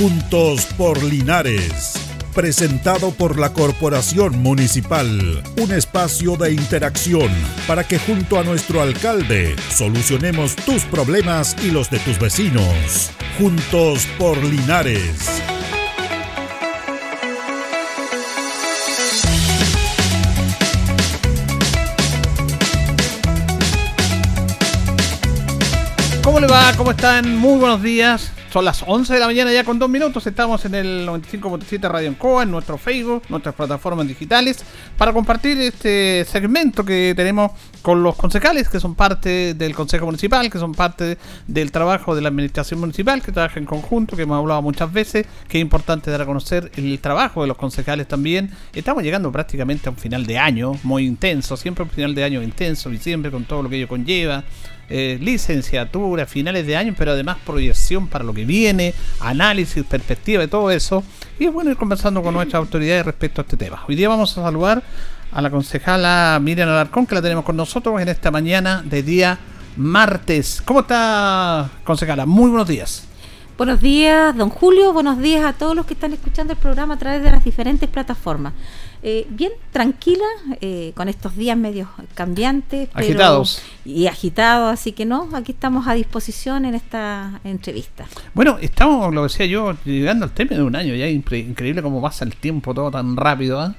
Juntos por Linares. Presentado por la Corporación Municipal. Un espacio de interacción para que junto a nuestro alcalde solucionemos tus problemas y los de tus vecinos. Juntos por Linares. ¿Cómo le va? ¿Cómo están? Muy buenos días. Son las 11 de la mañana ya con dos minutos. Estamos en el 95.7 Radio Encoa, en nuestro Facebook, nuestras plataformas digitales, para compartir este segmento que tenemos con los concejales que son parte del Consejo Municipal, que son parte del trabajo de la Administración Municipal, que trabaja en conjunto, que hemos hablado muchas veces, que es importante dar a conocer el trabajo de los concejales también. Estamos llegando prácticamente a un final de año muy intenso, siempre un final de año intenso, diciembre con todo lo que ello conlleva eh, licenciatura, finales de año, pero además proyección para lo que viene, análisis, perspectiva de todo eso. Y es bueno ir conversando con nuestras autoridades respecto a este tema. Hoy día vamos a saludar a la concejala Miriam Alarcón, que la tenemos con nosotros en esta mañana de día martes. ¿Cómo está, concejala? Muy buenos días. Buenos días, don Julio. Buenos días a todos los que están escuchando el programa a través de las diferentes plataformas. Eh, bien tranquila, eh, con estos días medios cambiantes. agitados. Y agitados, así que no, aquí estamos a disposición en esta entrevista. Bueno, estamos, lo decía yo, llegando al término de un año, ya increíble cómo pasa el tiempo todo tan rápido. ¿eh?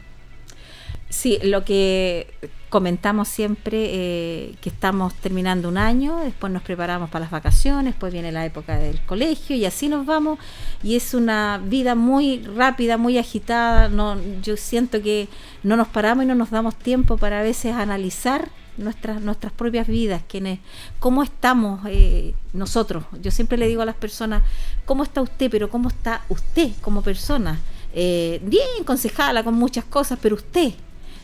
Sí, lo que comentamos siempre eh, que estamos terminando un año, después nos preparamos para las vacaciones, después viene la época del colegio y así nos vamos y es una vida muy rápida, muy agitada, no yo siento que no nos paramos y no nos damos tiempo para a veces analizar nuestras nuestras propias vidas, quienes cómo estamos eh, nosotros. Yo siempre le digo a las personas, ¿cómo está usted? Pero ¿cómo está usted como persona? Eh, bien, concejala con muchas cosas, pero usted,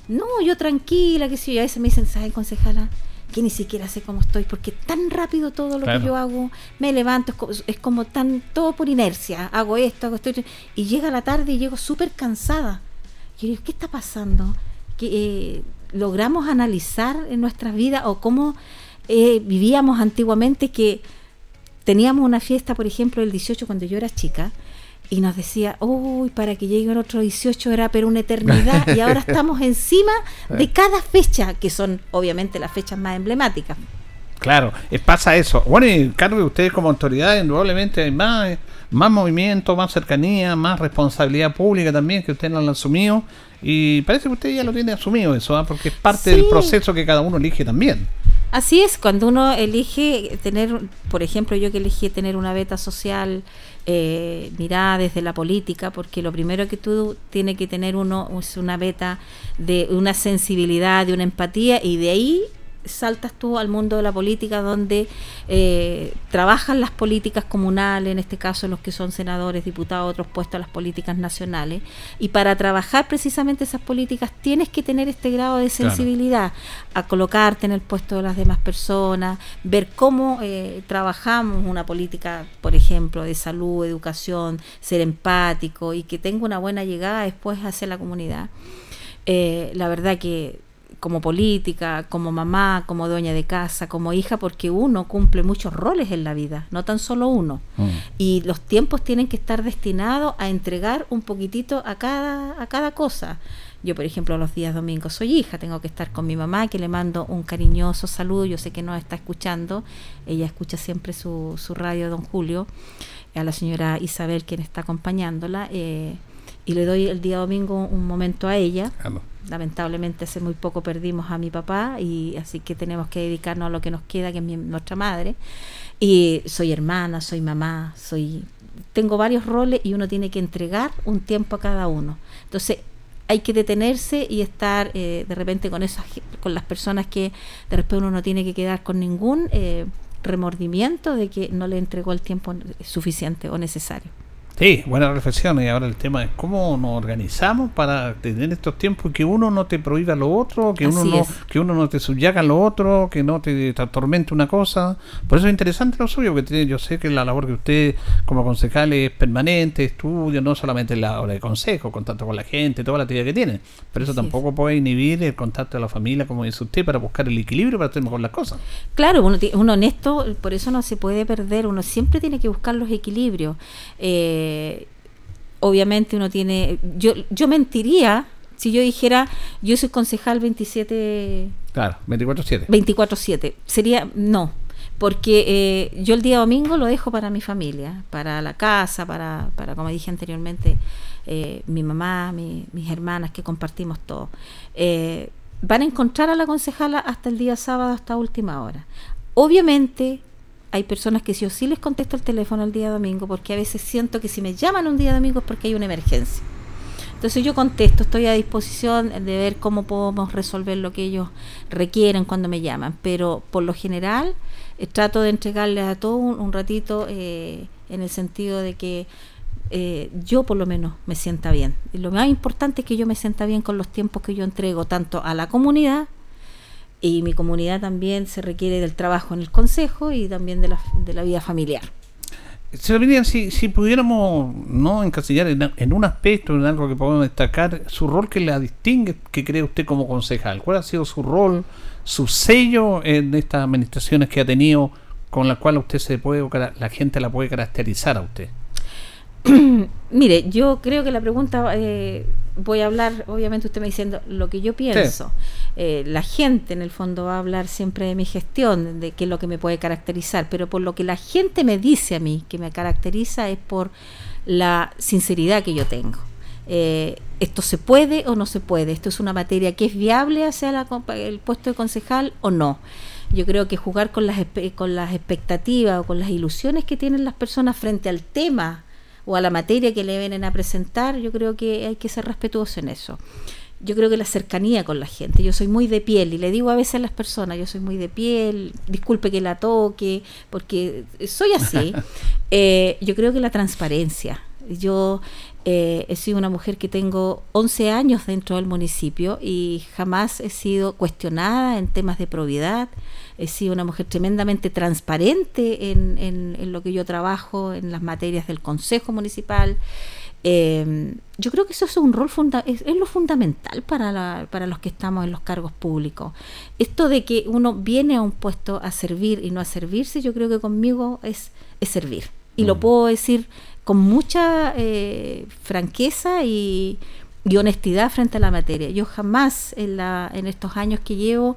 no, yo tranquila, que si yo a veces me dicen, ¿sabes, concejala? Que ni siquiera sé cómo estoy, porque tan rápido todo lo que yo hago, me levanto, es como, tan, todo por inercia, hago esto, hago esto, y llega la tarde y llego súper cansada. Y yo digo, ¿qué está pasando? Que eh, logramos analizar en nuestras vidas o cómo eh, vivíamos antiguamente que teníamos una fiesta, por ejemplo, el 18 cuando yo era chica, y nos decía, uy, para que llegue el otro 18 era pero una eternidad y ahora estamos encima de cada fecha, que son obviamente las fechas más emblemáticas. Claro, eh, pasa eso. Bueno, y de ustedes como autoridad, indudablemente hay más, más movimiento, más cercanía, más responsabilidad pública también que ustedes no han asumido. Y parece que usted ya lo tiene asumido eso, ¿ah? porque es parte del proceso que cada uno elige también. Así es, cuando uno elige tener, por ejemplo, yo que elegí tener una beta social eh, mirada desde la política, porque lo primero que tú tiene que tener uno es una beta de una sensibilidad, de una empatía, y de ahí saltas tú al mundo de la política donde eh, trabajan las políticas comunales, en este caso los que son senadores, diputados, otros puestos a las políticas nacionales. Y para trabajar precisamente esas políticas tienes que tener este grado de sensibilidad, a colocarte en el puesto de las demás personas, ver cómo eh, trabajamos una política, por ejemplo, de salud, educación, ser empático y que tenga una buena llegada después hacia la comunidad. Eh, la verdad que como política, como mamá, como dueña de casa, como hija, porque uno cumple muchos roles en la vida, no tan solo uno. Mm. Y los tiempos tienen que estar destinados a entregar un poquitito a cada, a cada cosa. Yo, por ejemplo, los días domingos soy hija, tengo que estar con mi mamá, que le mando un cariñoso saludo, yo sé que no está escuchando, ella escucha siempre su, su radio, don Julio, a la señora Isabel, quien está acompañándola, eh, y le doy el día domingo un momento a ella lamentablemente hace muy poco perdimos a mi papá y así que tenemos que dedicarnos a lo que nos queda, que es nuestra madre. Y soy hermana, soy mamá, soy tengo varios roles y uno tiene que entregar un tiempo a cada uno. Entonces, hay que detenerse y estar eh, de repente con esas con las personas que de repente uno no tiene que quedar con ningún eh, remordimiento de que no le entregó el tiempo suficiente o necesario. Sí, buena reflexión. Y ahora el tema es cómo nos organizamos para tener estos tiempos que uno no te prohíba lo otro, que uno no, que uno no te subyaga lo otro, que no te, atormente una cosa. Por eso es interesante lo suyo, que yo sé que la labor que usted como concejal es permanente, estudia, no solamente la hora de consejo, contacto con la gente, toda la actividad que tiene. Pero eso tampoco puede inhibir el contacto de la familia, como dice usted, para buscar el equilibrio para hacer mejor las cosas. Claro, uno, uno honesto, por eso no se puede perder, uno siempre tiene que buscar los equilibrios. Eh, Eh, obviamente uno tiene, yo, yo mentiría si yo dijera, yo soy concejal 27... Claro, 24-7. 24-7. Sería, no, porque eh, yo el día domingo lo dejo para mi familia, para la casa, para, para como dije anteriormente, eh, mi mamá, mis hermanas, que compartimos todo. Eh, van a encontrar a la concejala hasta el día sábado, hasta última hora. Obviamente hay personas que yo sí les contesto el teléfono el día domingo, porque a veces siento que si me llaman un día domingo es porque hay una emergencia. Entonces yo contesto, estoy a disposición de ver cómo podemos resolver lo que ellos requieren cuando me llaman, pero por lo general eh, trato de entregarles a todos un, ratito eh, en el sentido de que eh, yo por lo menos me sienta bien. Y lo más importante es que yo me sienta bien con los tiempos que yo entrego tanto a la comunidad y mi comunidad también se requiere del trabajo en el consejo y también de la, de la vida familiar. Señor si, si pudiéramos no encasillar en, un aspecto, en algo que podemos destacar, su rol que la distingue, que cree usted como concejal, ¿cuál ha sido su rol, su sello en estas administraciones que ha tenido con la cual usted se puede, la gente la puede caracterizar a usted? Mire, yo creo que la pregunta, eh, voy a hablar, obviamente usted me diciendo lo que yo pienso. Eh, la gente en el fondo va a hablar siempre de mi gestión, de qué es lo que me puede caracterizar, pero por lo que la gente me dice a mí que me caracteriza es por la sinceridad que yo tengo. Eh, esto se puede o no se puede, esto es una materia que es viable hacia el puesto de concejal o no. Yo creo que jugar con las, con las expectativas o con las ilusiones que tienen las personas frente al tema o a la materia que le vienen a presentar, yo creo que hay que ser respetuoso en eso. Yo creo que la cercanía con la gente, yo soy muy de piel y le digo a veces a las personas, yo soy muy de piel, disculpe que la toque, porque soy así. Eh, yo creo que la transparencia, yo eh, he sido una mujer que tengo 11 años dentro del municipio y jamás he sido cuestionada en temas de probidad. He sido una mujer tremendamente transparente en, en, lo que yo trabajo, en las materias del Consejo Municipal. Em, yo creo que eso es un rol es, es, lo fundamental para, para los que estamos en los cargos públicos. Esto de que uno viene a un puesto a servir y no a servirse, yo creo que conmigo es, es servir. Y lo mm. puedo decir con mucha eh, franqueza y, honestidad frente a la materia. Yo jamás en, la, en estos años que llevo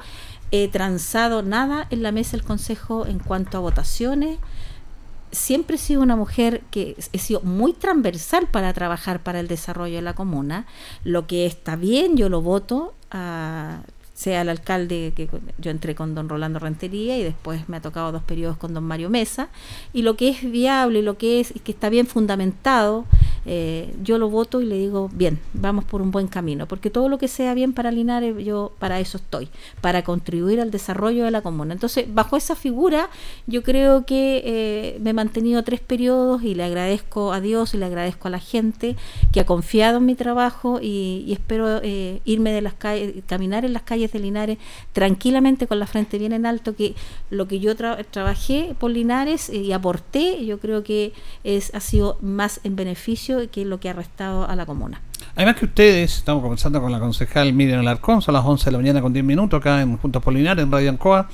he transado nada en la mesa del Consejo en cuanto a votaciones. Siempre he sido una mujer que he sido muy transversal para trabajar para el desarrollo de la comuna. Lo que está bien, yo lo voto. Sea el alcalde que yo entré con don Rolando Rentería y después me ha tocado dos periodos con don Mario Mesa. Y lo que es viable lo que es que está bien fundamentado eh, yo lo voto y le digo bien vamos por un buen camino porque todo lo que sea bien para Linares yo para eso estoy para contribuir al desarrollo de la comuna. Entonces bajo esa figura yo creo que eh, me he mantenido tres periodos y le agradezco a Dios y le agradezco a la gente que ha confiado en mi trabajo y, espero eh, irme de las calles caminar en las calles de Linares tranquilamente con la frente bien en alto, que lo que yo trabajé por Linares eh, y aporté, yo creo que es ha sido más en beneficio que lo que ha restado a la comuna. Además que ustedes, estamos conversando con la concejal Miriam Alarcón, son las 11 de la mañana con 10 minutos acá en Juntos por Linares, en Radio Ancoa,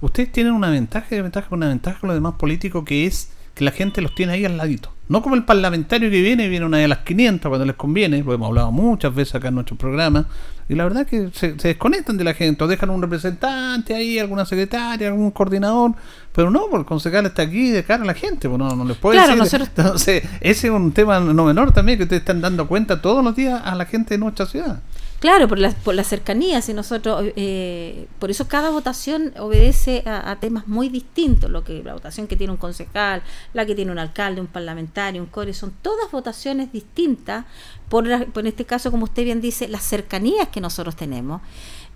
ustedes tienen una ventaja, ventaja, una ventaja con los demás políticos que es que la gente los tiene ahí al ladito. No como el parlamentario que viene, viene una de las 500 cuando les conviene, lo hemos hablado muchas veces acá en nuestro programa, y la verdad que se, desconectan de la gente, o dejan un representante ahí, alguna secretaria, algún coordinador, pero no, porque el concejal está aquí de cara a la gente, pues no, no les puede claro, decir. Entonces, ese es un tema no menor también que ustedes están dando cuenta todos los días a la gente de nuestra ciudad. Claro, por la, por la cercanía, si nosotros, eh, por eso cada votación obedece a, temas muy distintos, lo que la votación que tiene un concejal, la que tiene un alcalde, un parlamentario, un core, son todas votaciones distintas, por, este caso, como usted bien dice, las cercanías que nosotros tenemos.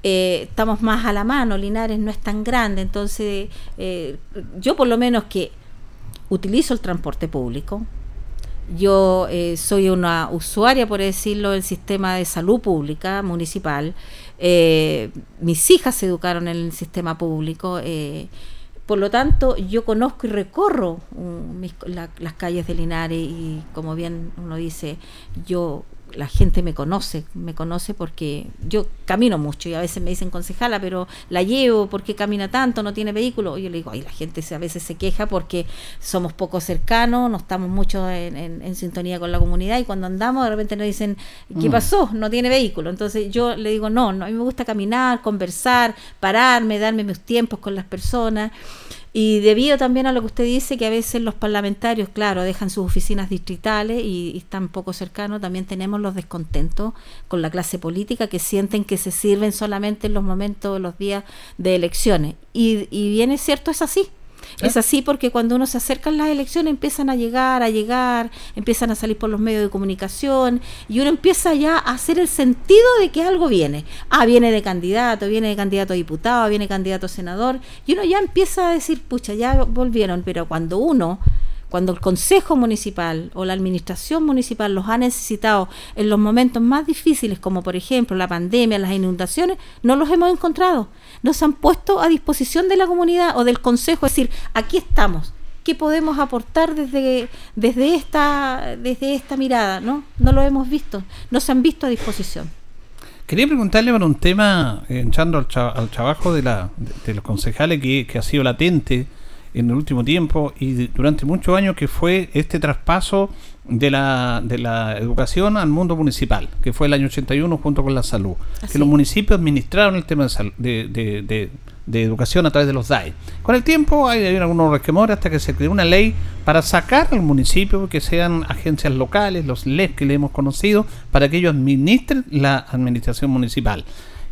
Eh, estamos más a la mano, Linares no es tan grande, entonces eh, yo por lo menos que utilizo el transporte público, yo eh, soy una usuaria, por decirlo, del sistema de salud pública municipal. Mis hijas se educaron en el sistema público. Por lo tanto, yo conozco y recorro las calles de Linares y, como bien uno dice, yo la gente me conoce, me conoce porque yo camino mucho y a veces me dicen concejala, pero la llevo porque camina tanto, no tiene vehículo. Y yo le digo, ay, la gente a veces se queja porque somos poco cercanos, no estamos mucho en, sintonía con la comunidad y cuando andamos de repente nos dicen, ¿qué mm. pasó? No tiene vehículo. Entonces yo le digo, no, no, a mí me gusta caminar, conversar, pararme, darme mis tiempos con las personas. Y debido también a lo que usted dice, que a veces los parlamentarios, claro, dejan sus oficinas distritales y, están poco cercanos, también tenemos los descontentos con la clase política que sienten que se sirven solamente en los momentos, los días de elecciones. Y, y bien es cierto, es así. Es así porque cuando uno se acerca a las elecciones empiezan a llegar, a llegar, empiezan a salir por los medios de comunicación y uno empieza ya a hacer el sentido de que algo viene. Ah, viene de candidato, viene de candidato a diputado, viene candidato a senador y uno ya empieza a decir, pucha, ya volvieron, pero cuando uno cuando el Consejo Municipal o la Administración Municipal los ha necesitado en los momentos más difíciles, como por ejemplo la pandemia, las inundaciones, no los hemos encontrado. Nos han puesto a disposición de la comunidad o del Consejo, es decir, aquí estamos. ¿Qué podemos aportar desde, desde, esta, desde esta mirada? ¿no? no lo hemos visto, nos han visto a disposición. Quería preguntarle por un tema, echando al, trabajo de, la, de, los concejales que, que ha sido latente en el último tiempo y durante muchos años que fue este traspaso de la, de la educación al mundo municipal, que fue el año 81 junto con la salud, que los municipios administraron el tema de, de, de, educación a través de los DAE. Con el tiempo hay, hay algunos resquemores hasta que se creó una ley para sacar al municipio que sean agencias locales, los LEP que le hemos conocido, para que ellos administren la administración municipal.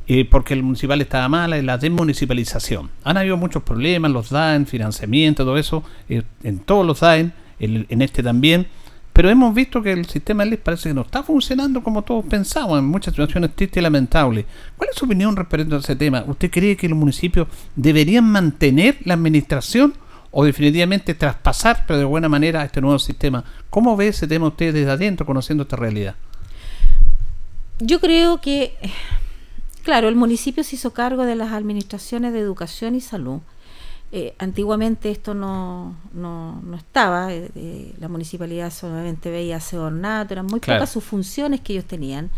Eh, porque el municipal estaba mal, la desmunicipalización. Han habido muchos problemas, los DAEN, financiamiento, todo eso, eh, en todos los DAEN, en, este también, pero hemos visto que el sistema de parece que no está funcionando como todos pensamos, en muchas situaciones tristes y lamentables. ¿Cuál es su opinión respecto a ese tema? ¿Usted cree que los municipios deberían mantener la administración o definitivamente traspasar, pero de buena manera, este nuevo sistema? ¿Cómo ve ese tema usted desde adentro, conociendo esta realidad? Yo creo que Claro, el municipio se hizo cargo de las administraciones de educación y salud. Eh, antiguamente esto no, no, no estaba, eh, eh, la municipalidad solamente veía ese ornato, eran muy pocas sus funciones que ellos tenían.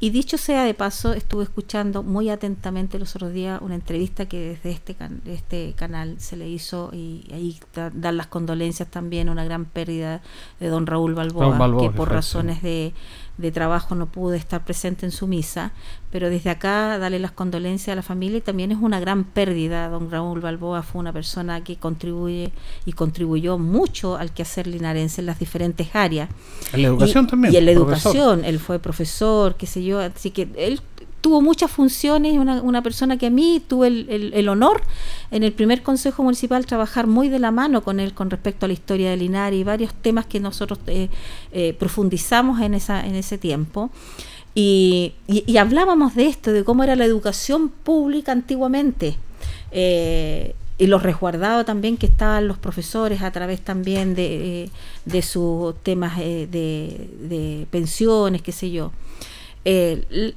Y dicho sea de paso, estuve escuchando muy atentamente los otros días una entrevista que desde este, este canal se le hizo y ahí dan las condolencias también, una gran pérdida de don Raúl Balboa, que por razones de de trabajo no pude estar presente en su misa, pero desde acá darle las condolencias a la familia y también es una gran pérdida. Don Raúl Balboa fue una persona que contribuye y contribuyó mucho al quehacer linarense en las diferentes áreas. En la educación también. Y en la educación, él fue profesor, qué sé yo, así que él tuvo muchas funciones, una, una persona que a mí tuve el, el, honor en el primer Consejo Municipal trabajar muy de la mano con él con respecto a la historia de Linares y varios temas que nosotros eh, eh, profundizamos en, esa, en ese tiempo. Y, y, hablábamos de esto, de cómo era la educación pública antiguamente. Eh, y los resguardados también que estaban los profesores a través también de, de sus temas de, de, pensiones, qué sé yo. Eh,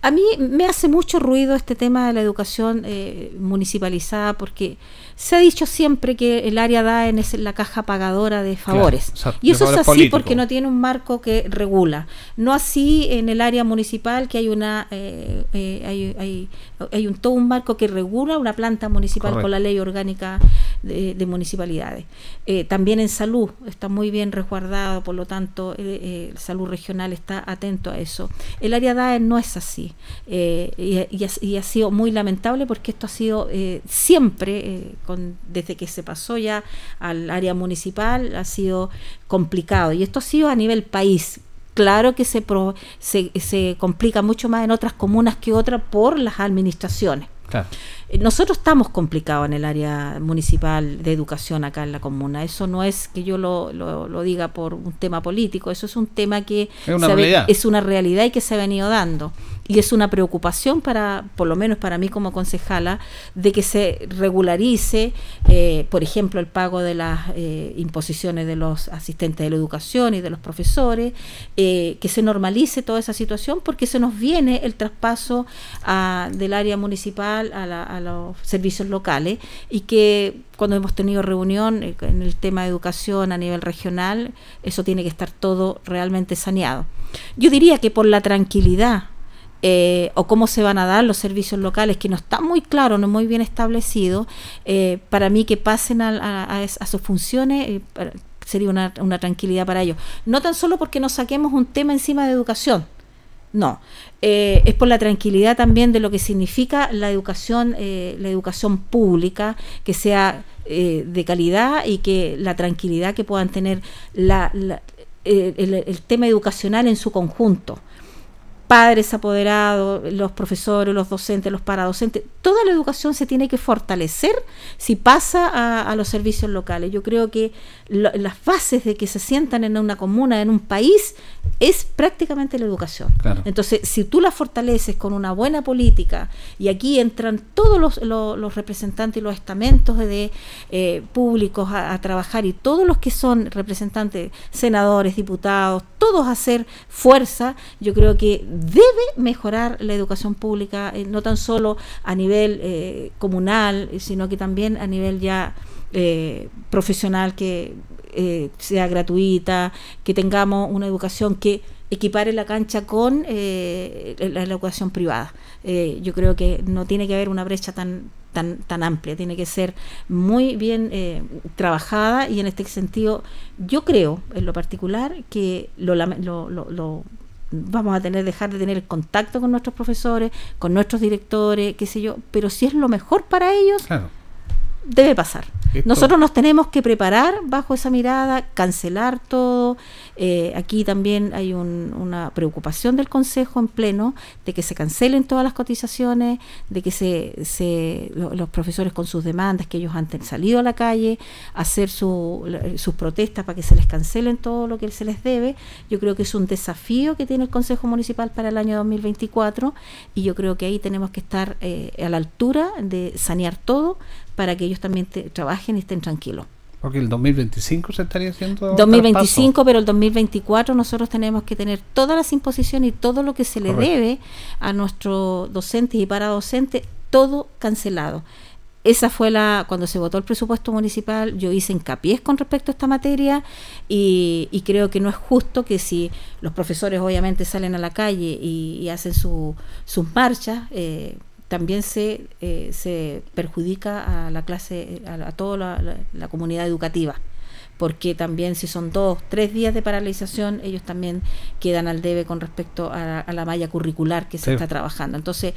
a mí me hace mucho ruido este tema de la educación eh, municipalizada porque se ha dicho siempre que el área da en es la caja pagadora de favores. y eso es así porque no tiene un marco que regula. No así en el área municipal que hay una eh, eh, hay, hay, hay, un todo un marco que regula una planta municipal con la ley orgánica de, municipalidades. también en salud está muy bien resguardado, por lo tanto, salud regional está atento a eso. El área DAE no es así. Eh, y, ha, sido muy lamentable porque esto ha sido eh, siempre, eh, con, desde que se pasó ya al área municipal, ha sido complicado. Y esto ha sido a nivel país. Claro que se, se, se complica mucho más en otras comunas que otras por las administraciones. Nosotros estamos complicados en el área municipal de educación acá en la comuna. Eso no es que yo lo, lo, diga por un tema político, eso es un tema que es una realidad y que se ha venido dando y es una preocupación para, por lo menos para mí como concejala, de que se regularice, eh, por ejemplo, el pago de las eh, imposiciones de los asistentes de la educación y de los profesores, eh, que se normalice toda esa situación porque se nos viene el traspaso a, del área municipal a la, a los servicios locales y que cuando hemos tenido reunión eh, en el tema de educación a nivel regional, eso tiene que estar todo realmente saneado. Yo diría que por la tranquilidad eh, o cómo se van a dar los servicios locales, que no está muy claro, no muy bien establecido, eh, para mí que pasen a, sus funciones eh, sería una, una, tranquilidad para ellos. No tan solo porque nos saquemos un tema encima de educación, no, es por la tranquilidad también de lo que significa la educación, la educación pública, que sea de calidad y que la tranquilidad que puedan tener la, el tema educacional en su conjunto padres apoderados, los profesores, los docentes, los paradocentes, toda la educación se tiene que fortalecer si pasa a, los servicios locales. Yo creo que las bases de que se sientan en una comuna, en un país, es prácticamente la educación. Entonces, si tú la fortaleces con una buena política, y aquí entran todos los, representantes y los estamentos de, eh, públicos a, trabajar, y todos los que son representantes, senadores, diputados, todos a hacer fuerza, yo creo que debe mejorar la educación pública, eh, no tan solo a nivel eh, comunal, sino que también a nivel ya eh, profesional, que sea gratuita, que tengamos una educación que equipare la cancha con la, educación privada. yo creo que no tiene que haber una brecha tan tan, tan amplia, tiene que ser muy bien trabajada y en este sentido yo creo en lo particular que lo, lo, lo vamos a tener dejar de tener contacto con nuestros profesores, con nuestros directores, qué sé yo, pero si es lo mejor para ellos, debe pasar. Nosotros nos tenemos que preparar bajo esa mirada, cancelar todo. Eh, aquí también hay una preocupación del Consejo en pleno de que se cancelen todas las cotizaciones, de que se, los profesores con sus demandas, que ellos han salido a la calle, hacer sus protestas para que se les cancelen todo lo que se les debe. Yo creo que es un desafío que tiene el Consejo Municipal para el año 2024 y yo creo que ahí tenemos que estar eh, a la altura de sanear todo para que ellos también trabajen y estén tranquilos. Porque el 2025 se estaría haciendo. 2025, pero el 2024 nosotros tenemos que tener todas las imposiciones y todo lo que se le debe a nuestros docentes y paradocentes, todo cancelado. Esa fue la, cuando se votó el presupuesto municipal, yo hice hincapié con respecto a esta materia y, creo que no es justo que si los profesores obviamente salen a la calle y, hacen sus marchas, eh, también se, eh, se perjudica a la clase, a, toda la, comunidad educativa, porque también si son dos, tres días de paralización, ellos también quedan al debe con respecto a, la malla curricular que se está trabajando. Entonces,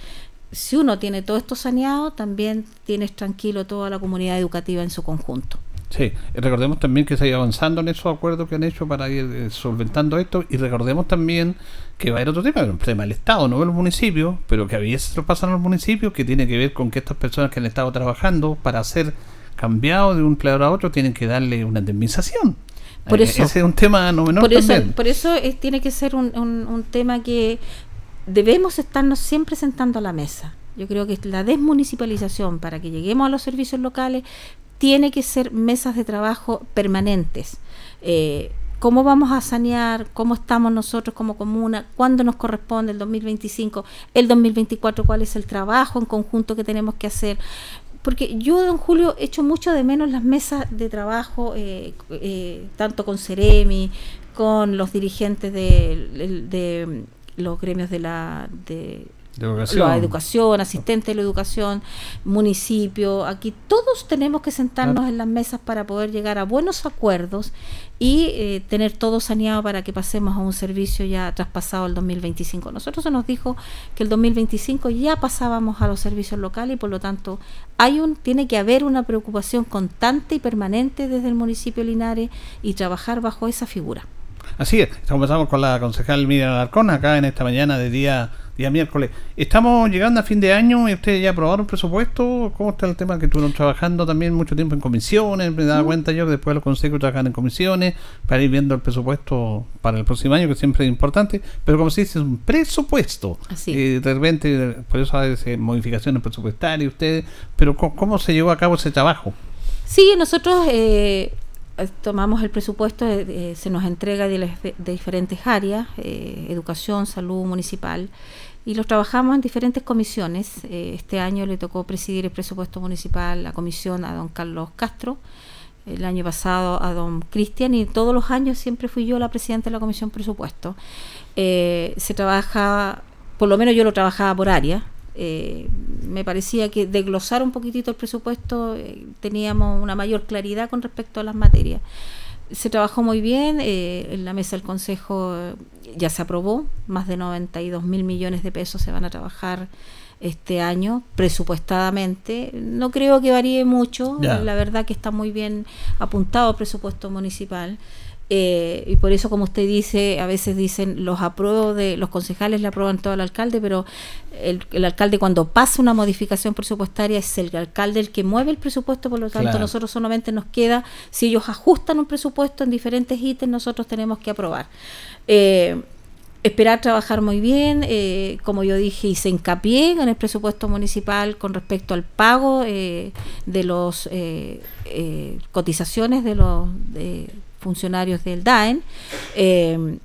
si uno tiene todo esto saneado, también tienes tranquilo toda la comunidad educativa en su conjunto. Sí, recordemos también que se ha ido avanzando en esos acuerdos que han hecho para ir eh, solventando esto y recordemos también que va a haber otro tema, el tema del Estado, no de los municipios, pero que a veces se lo pasan a los municipios, que tiene que ver con que estas personas que han estado trabajando para ser cambiados de un empleador a otro tienen que darle una indemnización. Por eh, eso, Ese es un tema no menor por eso, Por eso tiene que ser un, un, un tema que debemos estarnos siempre sentando a la mesa. Yo creo que la desmunicipalización para que lleguemos a los servicios locales tiene que ser mesas de trabajo permanentes. Eh, ¿Cómo vamos a sanear? ¿Cómo estamos nosotros como comuna? ¿Cuándo nos corresponde el 2025? ¿El 2024? ¿Cuál es el trabajo en conjunto que tenemos que hacer? Porque yo, don Julio, echo mucho de menos las mesas de trabajo, eh, eh, tanto con Ceremi, con los dirigentes de, los gremios de la la educación, asistente de la educación, municipio, aquí todos tenemos que sentarnos en las mesas para poder llegar a buenos acuerdos y eh, tener todo saneado para que pasemos a un servicio ya traspasado el 2025. Nosotros se nos dijo que el 2025 ya pasábamos a los servicios locales y por lo tanto hay un tiene que haber una preocupación constante y permanente desde el municipio Linares y trabajar bajo esa figura. Así es, comenzamos con la concejal Miriam Alarcón acá en esta mañana de día día miércoles. Estamos llegando a fin de año y ustedes ya aprobaron presupuesto. ¿Cómo está el tema que estuvieron trabajando también mucho tiempo en comisiones? Me daba cuenta yo que después los consejos trabajan en comisiones para ir viendo el presupuesto para el próximo año, que siempre es importante. Pero como se dice, es un presupuesto. Así. Y de repente, por eso hay modificaciones presupuestarias ustedes. Pero ¿cómo, se llevó a cabo ese trabajo? Sí, nosotros eh, tomamos el presupuesto, se nos entrega de, diferentes áreas, eh, educación, salud municipal, y los trabajamos en diferentes comisiones. Eh, este año le tocó presidir el presupuesto municipal, la comisión a don Carlos Castro, el año pasado a don Cristian y todos los años siempre fui yo la presidenta de la comisión presupuesto. Eh, se trabaja, por lo menos yo lo trabajaba por área. Eh, me parecía que de glosar un poquitito el presupuesto teníamos una mayor claridad con respecto a las materias se trabajó muy bien, eh, en la mesa del Consejo ya se aprobó, más de 92 mil millones de pesos se van a trabajar este año presupuestadamente. No creo que varíe mucho, la verdad que está muy bien apuntado el presupuesto municipal. Eh, y por eso, como usted dice, a veces dicen los apruebo de los concejales le aprueban todo al alcalde, pero el, alcalde cuando pasa una modificación presupuestaria es el alcalde el que mueve el presupuesto, por lo tanto nosotros solamente nos queda, si ellos ajustan un presupuesto en diferentes ítems, nosotros tenemos que aprobar. Eh, esperar trabajar muy bien, eh, como yo dije, y se hincapié en el presupuesto municipal con respecto al pago de los cotizaciones de los funcionarios del DAEN. Eh,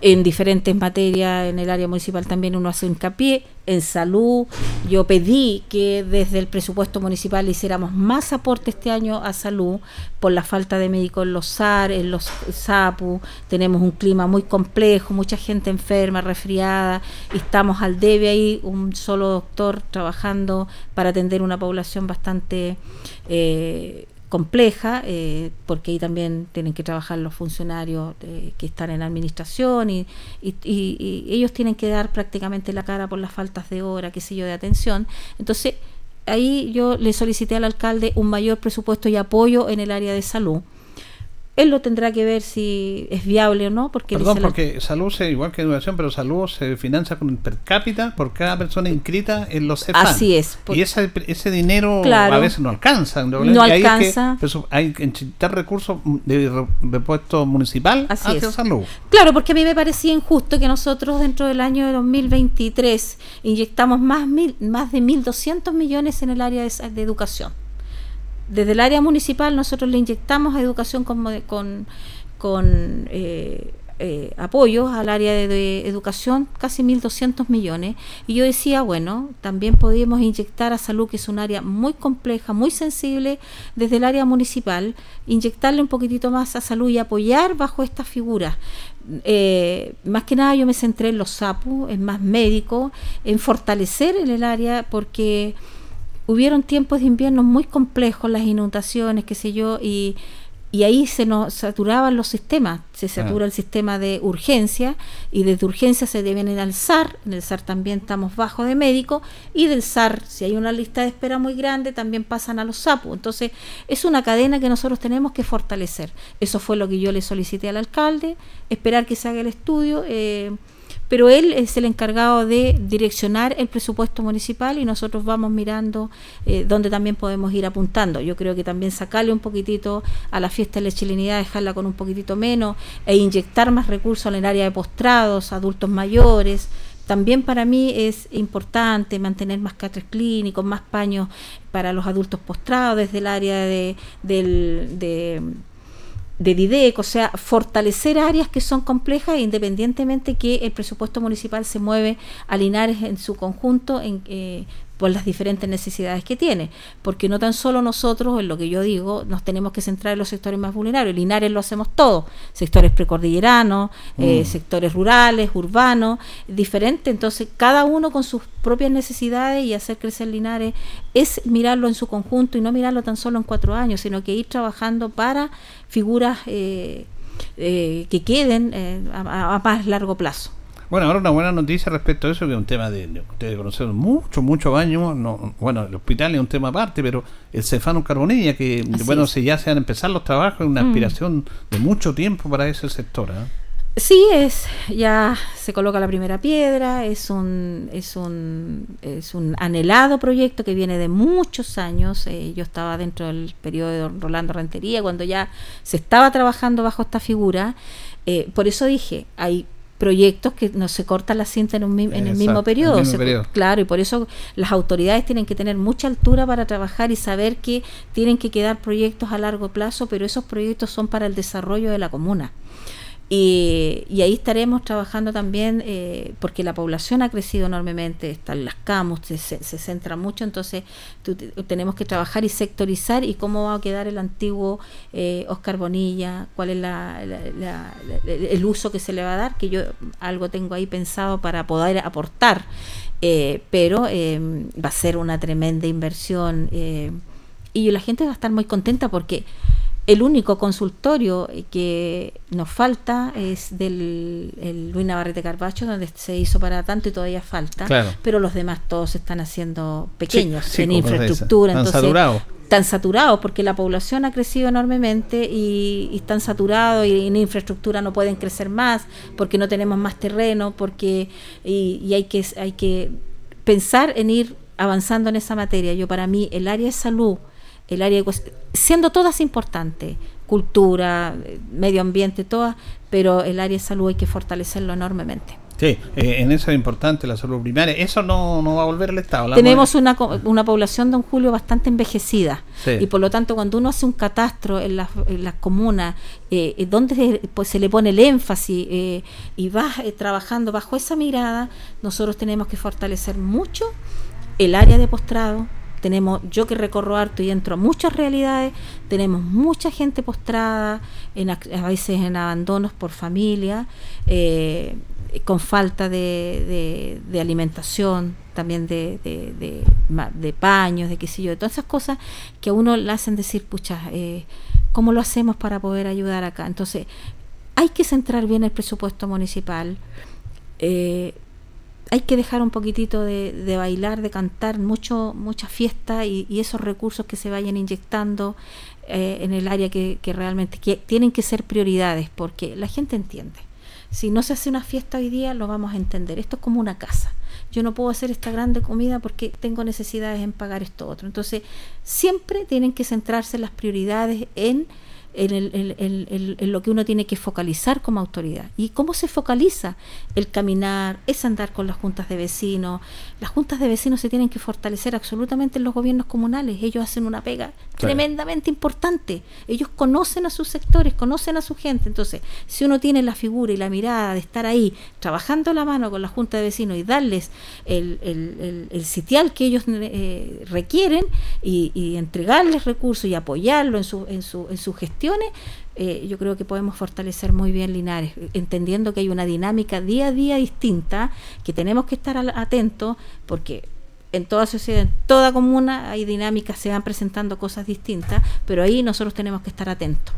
en diferentes materias en el área municipal también uno hace hincapié en salud. Yo pedí que desde el presupuesto municipal hiciéramos más aporte este año a salud por la falta de médicos en los SAR, en los SAPU. Tenemos un clima muy complejo, mucha gente enferma, resfriada. Estamos al debe ahí, un solo doctor trabajando para atender una población bastante eh, compleja, eh, porque ahí también tienen que trabajar los funcionarios eh, que están en administración y, y, ellos tienen que dar prácticamente la cara por las faltas de hora, qué sé yo, de atención. Entonces, ahí yo le solicité al alcalde un mayor presupuesto y apoyo en el área de salud él lo tendrá que ver si es viable o no. Porque Perdón, porque salud, se, igual que educación, pero salud se financia con per cápita por cada persona inscrita en los CEFAN. Así es. Y ese, ese dinero a veces no alcanza. No alcanza. Hay que, hay que inyectar recursos de repuesto municipal Así hacia salud. Claro, porque a mí me parecía injusto que nosotros dentro del año de 2023 inyectamos más, mil, más de 1.200 millones en el área de educación desde el área municipal nosotros le inyectamos a educación con, con, con eh, eh, apoyos al área de, educación, casi 1.200 millones. Y yo decía, bueno, también podíamos inyectar a salud, que es un área muy compleja, muy sensible, desde el área municipal, inyectarle un poquitito más a salud y apoyar bajo estas figuras. Eh, más que nada yo me centré en los SAPU, en más médicos, en fortalecer en el área, porque hubieron tiempos de invierno muy complejos, las inundaciones, qué sé yo, y, y ahí se nos saturaban los sistemas, se satura el sistema de urgencia y desde urgencia se deben ir al SAR, en el SAR también estamos bajo de médico y del SAR, si hay una lista de espera muy grande, también pasan a los SAPU. Entonces es una cadena que nosotros tenemos que fortalecer. Eso fue lo que yo le solicité al alcalde, esperar que se haga el estudio. Eh, pero él es el encargado de direccionar el presupuesto municipal y nosotros vamos mirando eh, dónde también podemos ir apuntando. Yo creo que también sacarle un poquitito a la fiesta de la chilenidad, dejarla con un poquitito menos e inyectar más recursos en el área de postrados, adultos mayores. También para mí es importante mantener más catres clínicos, más paños para los adultos postrados desde el área de, del, de de DIDEC, o sea, fortalecer áreas que son complejas independientemente que el presupuesto municipal se mueve a Linares en su conjunto en, eh, por las diferentes necesidades que tiene, porque no tan solo nosotros, en lo que yo digo, nos tenemos que centrar en los sectores más vulnerables, Linares lo hacemos todo, sectores precordilleranos, eh, mm. sectores rurales, urbanos, diferentes, entonces cada uno con sus propias necesidades y hacer crecer Linares es mirarlo en su conjunto y no mirarlo tan solo en cuatro años, sino que ir trabajando para figuras eh, eh, que queden a más largo plazo. Bueno, ahora una buena noticia respecto a eso, que es un tema de, de conocer mucho, muchos años. No, bueno, el hospital es un tema aparte, pero el Cefano Carbonilla, que bueno, si ya se van a empezar los trabajos, es una mm. aspiración de mucho tiempo para ese sector. ¿eh? Sí, es, ya se coloca la primera piedra, es un, es un, es un anhelado proyecto que viene de muchos años. Eh, yo estaba dentro del periodo de Rolando Rentería cuando ya se estaba trabajando bajo esta figura. Eh, por eso dije, hay proyectos que no se corta la cinta en, un, en el mismo periodo. Claro, y por eso las autoridades tienen que tener mucha altura para trabajar y saber que tienen que quedar proyectos a largo plazo, pero esos proyectos son para el desarrollo de la comuna. Y, ahí estaremos trabajando también eh, porque la población ha crecido enormemente, están las CAMUS, se, centra mucho, entonces tenemos que trabajar y sectorizar y cómo va a quedar el antiguo eh, Oscar Bonilla, cuál es el uso que se le va a dar, que yo algo tengo ahí pensado para poder aportar, eh, pero va a ser una tremenda inversión y la gente va a estar muy contenta porque el único consultorio que nos falta es del el Luis Navarrete Carbacho, donde se hizo para tanto y todavía falta, pero los demás todos están haciendo pequeños en infraestructura, están saturados. Están saturados porque la población ha crecido enormemente y, están saturados y en infraestructura no pueden crecer más porque no tenemos más terreno, porque y, hay que hay que pensar en ir avanzando en esa materia. Yo para mí el área de salud el área siendo todas importantes, cultura, medio ambiente, todas, pero el área de salud hay que fortalecerlo enormemente. Sí, eh, en eso es importante la salud primaria. Eso no, no va a volver al Estado. Tenemos una, una población, don Julio, bastante envejecida. Y por lo tanto, cuando uno hace un catastro en las la comunas, eh, donde pues, se le pone el énfasis eh, y va eh, trabajando bajo esa mirada, nosotros tenemos que fortalecer mucho el área de postrado, tenemos, yo que recorro harto y entro a muchas realidades, tenemos mucha gente postrada, en, a veces en abandonos por familia, eh, con falta de, alimentación, también de, paños, de qué sé yo, de todas esas cosas que a uno le hacen decir, pucha, eh, ¿cómo lo hacemos para poder ayudar acá? Entonces, hay que centrar bien el presupuesto municipal. Eh, hay que dejar un poquitito de, bailar, de cantar, mucho, mucha fiesta y, esos recursos que se vayan inyectando eh, en el área que, realmente tienen que ser prioridades, porque la gente entiende. Si no se hace una fiesta hoy día, lo vamos a entender. Esto es como una casa. Yo no puedo hacer esta grande comida porque tengo necesidades en pagar esto otro. Entonces, siempre tienen que centrarse las prioridades en en, lo que uno tiene que focalizar como autoridad. ¿Y cómo se focaliza? El caminar, es andar con las juntas de vecinos. Las juntas de vecinos se tienen que fortalecer absolutamente en los gobiernos comunales. Ellos hacen una pega tremendamente importante. Ellos conocen a sus sectores, conocen a su gente. Entonces, si uno tiene la figura y la mirada de estar ahí, trabajando la mano con la junta de vecinos y darles el, sitial que ellos eh, requieren y, entregarles recursos y apoyarlo en su, en su, en su gestión, eh, yo creo que podemos fortalecer muy bien Linares, entendiendo que hay una dinámica día a día distinta, que tenemos que estar atentos, porque en toda sociedad, en toda comuna hay dinámicas, se van presentando cosas distintas, pero ahí nosotros tenemos que estar atentos.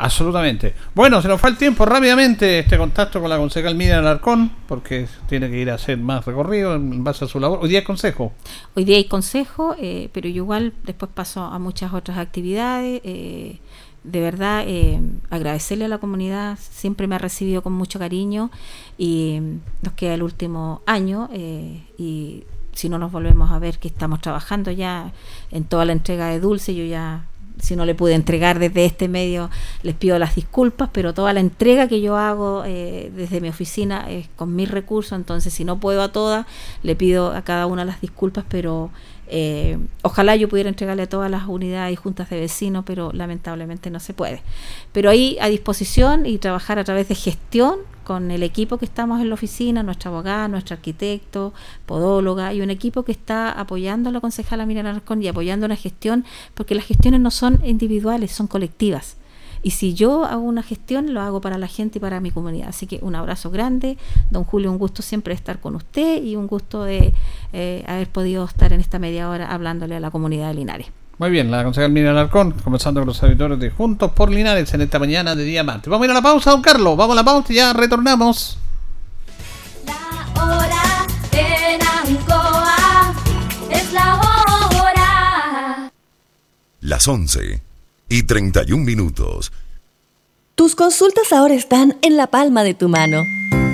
Absolutamente. Bueno, se nos fue el tiempo rápidamente este contacto con la concejal Miriam Alarcón, porque tiene que ir a hacer más recorrido en base a su labor. Hoy día hay consejo. Hoy día hay consejo, eh, pero yo igual después paso a muchas otras actividades. Eh, de verdad eh, agradecerle a la comunidad, siempre me ha recibido con mucho cariño y nos queda el último año eh, y si no nos volvemos a ver que estamos trabajando ya en toda la entrega de dulce, yo ya si no le pude entregar desde este medio, les pido las disculpas, pero toda la entrega que yo hago eh, desde mi oficina es con mis recursos, entonces si no puedo a todas, le pido a cada una las disculpas, pero eh, ojalá yo pudiera entregarle a todas las unidades y juntas de vecinos, pero lamentablemente no se puede. Pero ahí a disposición y trabajar a través de gestión con el equipo que estamos en la oficina, nuestra abogada, nuestro arquitecto, podóloga, y un equipo que está apoyando a la concejala Miriam Arcón y apoyando la gestión, porque las gestiones no son individuales, son colectivas. Y si yo hago una gestión, lo hago para la gente y para mi comunidad. Así que un abrazo grande. Don Julio, un gusto siempre estar con usted y un gusto de eh, haber podido estar en esta media hora hablándole a la comunidad de Linares. Muy bien, la concejal Miriam Alarcón, comenzando con los auditores de Juntos por Linares en esta mañana de día martes. Vamos a ir a la pausa, don Carlos. Vamos a la pausa y ya retornamos. La hora en Ancoa es la hora. Las 11 y 31 minutos. Tus consultas ahora están en la palma de tu mano.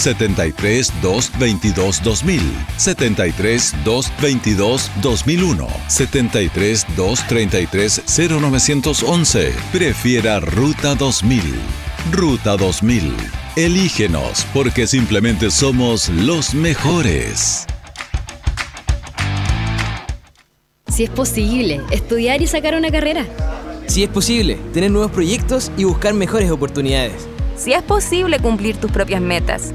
73 222 2000, 73 222 2001, 73 233 0911. Prefiera Ruta 2000. Ruta 2000. Elígenos porque simplemente somos los mejores. Si es posible, estudiar y sacar una carrera. Si es posible, tener nuevos proyectos y buscar mejores oportunidades. Si es posible cumplir tus propias metas.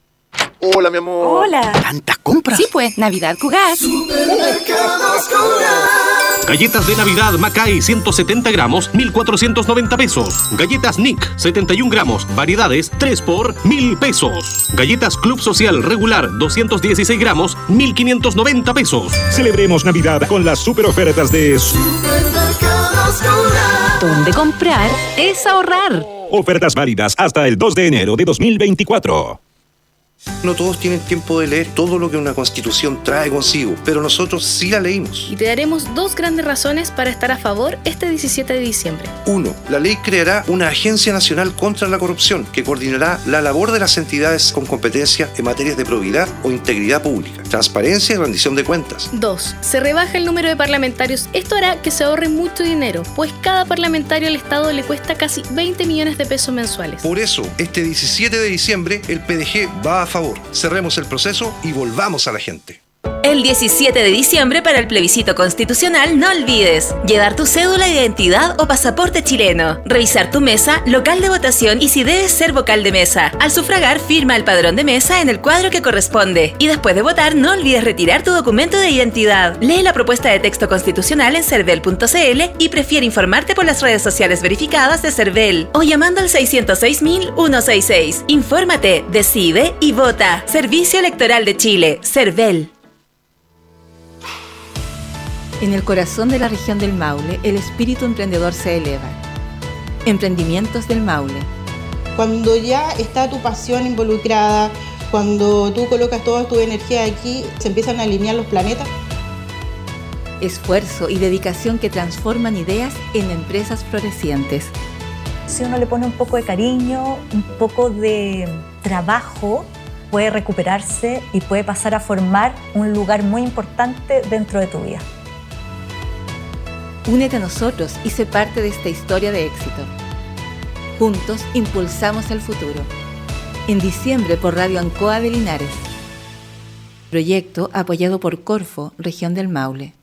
Hola, mi amor. Hola. ¿Tantas compras? Sí, pues, Navidad Cugat. Galletas de Navidad Macay 170 gramos, 1,490 pesos. Galletas Nick 71 gramos, variedades 3 por 1,000 pesos. Galletas Club Social regular 216 gramos, 1,590 pesos. Celebremos Navidad con las super ofertas de Donde comprar es ahorrar. Ofertas válidas hasta el 2 de enero de 2024. No todos tienen tiempo de leer todo lo que una constitución trae consigo, pero nosotros sí la leímos. Y te daremos dos grandes razones para estar a favor este 17 de diciembre. Uno, la ley creará una Agencia Nacional contra la Corrupción que coordinará la labor de las entidades con competencia en materias de probidad o integridad pública, transparencia y rendición de cuentas. Dos, se rebaja el número de parlamentarios. Esto hará que se ahorre mucho dinero, pues cada parlamentario al Estado le cuesta casi 20 millones de pesos mensuales. Por eso, este 17 de diciembre, el PDG va a favor. Cerremos el proceso y volvamos a la gente. El 17 de diciembre para el plebiscito constitucional no olvides llevar tu cédula de identidad o pasaporte chileno, revisar tu mesa, local de votación y si debes ser vocal de mesa. Al sufragar firma el padrón de mesa en el cuadro que corresponde y después de votar no olvides retirar tu documento de identidad. Lee la propuesta de texto constitucional en cervel.cl y prefiere informarte por las redes sociales verificadas de Cervel o llamando al 606.166. Infórmate, decide y vota. Servicio Electoral de Chile, Cervel. En el corazón de la región del Maule, el espíritu emprendedor se eleva. Emprendimientos del Maule. Cuando ya está tu pasión involucrada, cuando tú colocas toda tu energía aquí, se empiezan a alinear los planetas. Esfuerzo y dedicación que transforman ideas en empresas florecientes. Si uno le pone un poco de cariño, un poco de trabajo, puede recuperarse y puede pasar a formar un lugar muy importante dentro de tu vida. Únete a nosotros y sé parte de esta historia de éxito. Juntos impulsamos el futuro. En diciembre por Radio Ancoa de Linares. Proyecto apoyado por Corfo, región del Maule.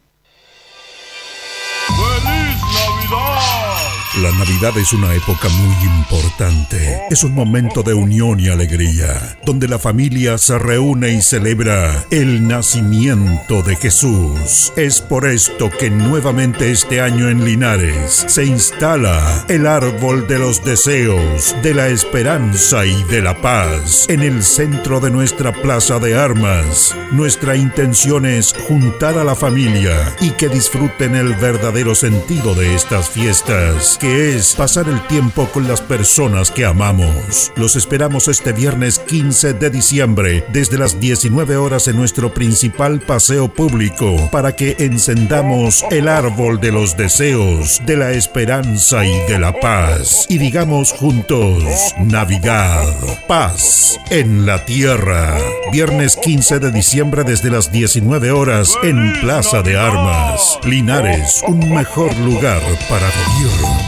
La Navidad es una época muy importante. Es un momento de unión y alegría, donde la familia se reúne y celebra el nacimiento de Jesús. Es por esto que nuevamente este año en Linares se instala el árbol de los deseos, de la esperanza y de la paz en el centro de nuestra plaza de armas. Nuestra intención es juntar a la familia y que disfruten el verdadero sentido de estas fiestas que es pasar el tiempo con las personas que amamos. Los esperamos este viernes 15 de diciembre desde las 19 horas en nuestro principal paseo público para que encendamos el árbol de los deseos, de la esperanza y de la paz y digamos juntos Navidad, paz en la tierra. Viernes 15 de diciembre desde las 19 horas en Plaza de Armas. Linares, un mejor lugar para vivir.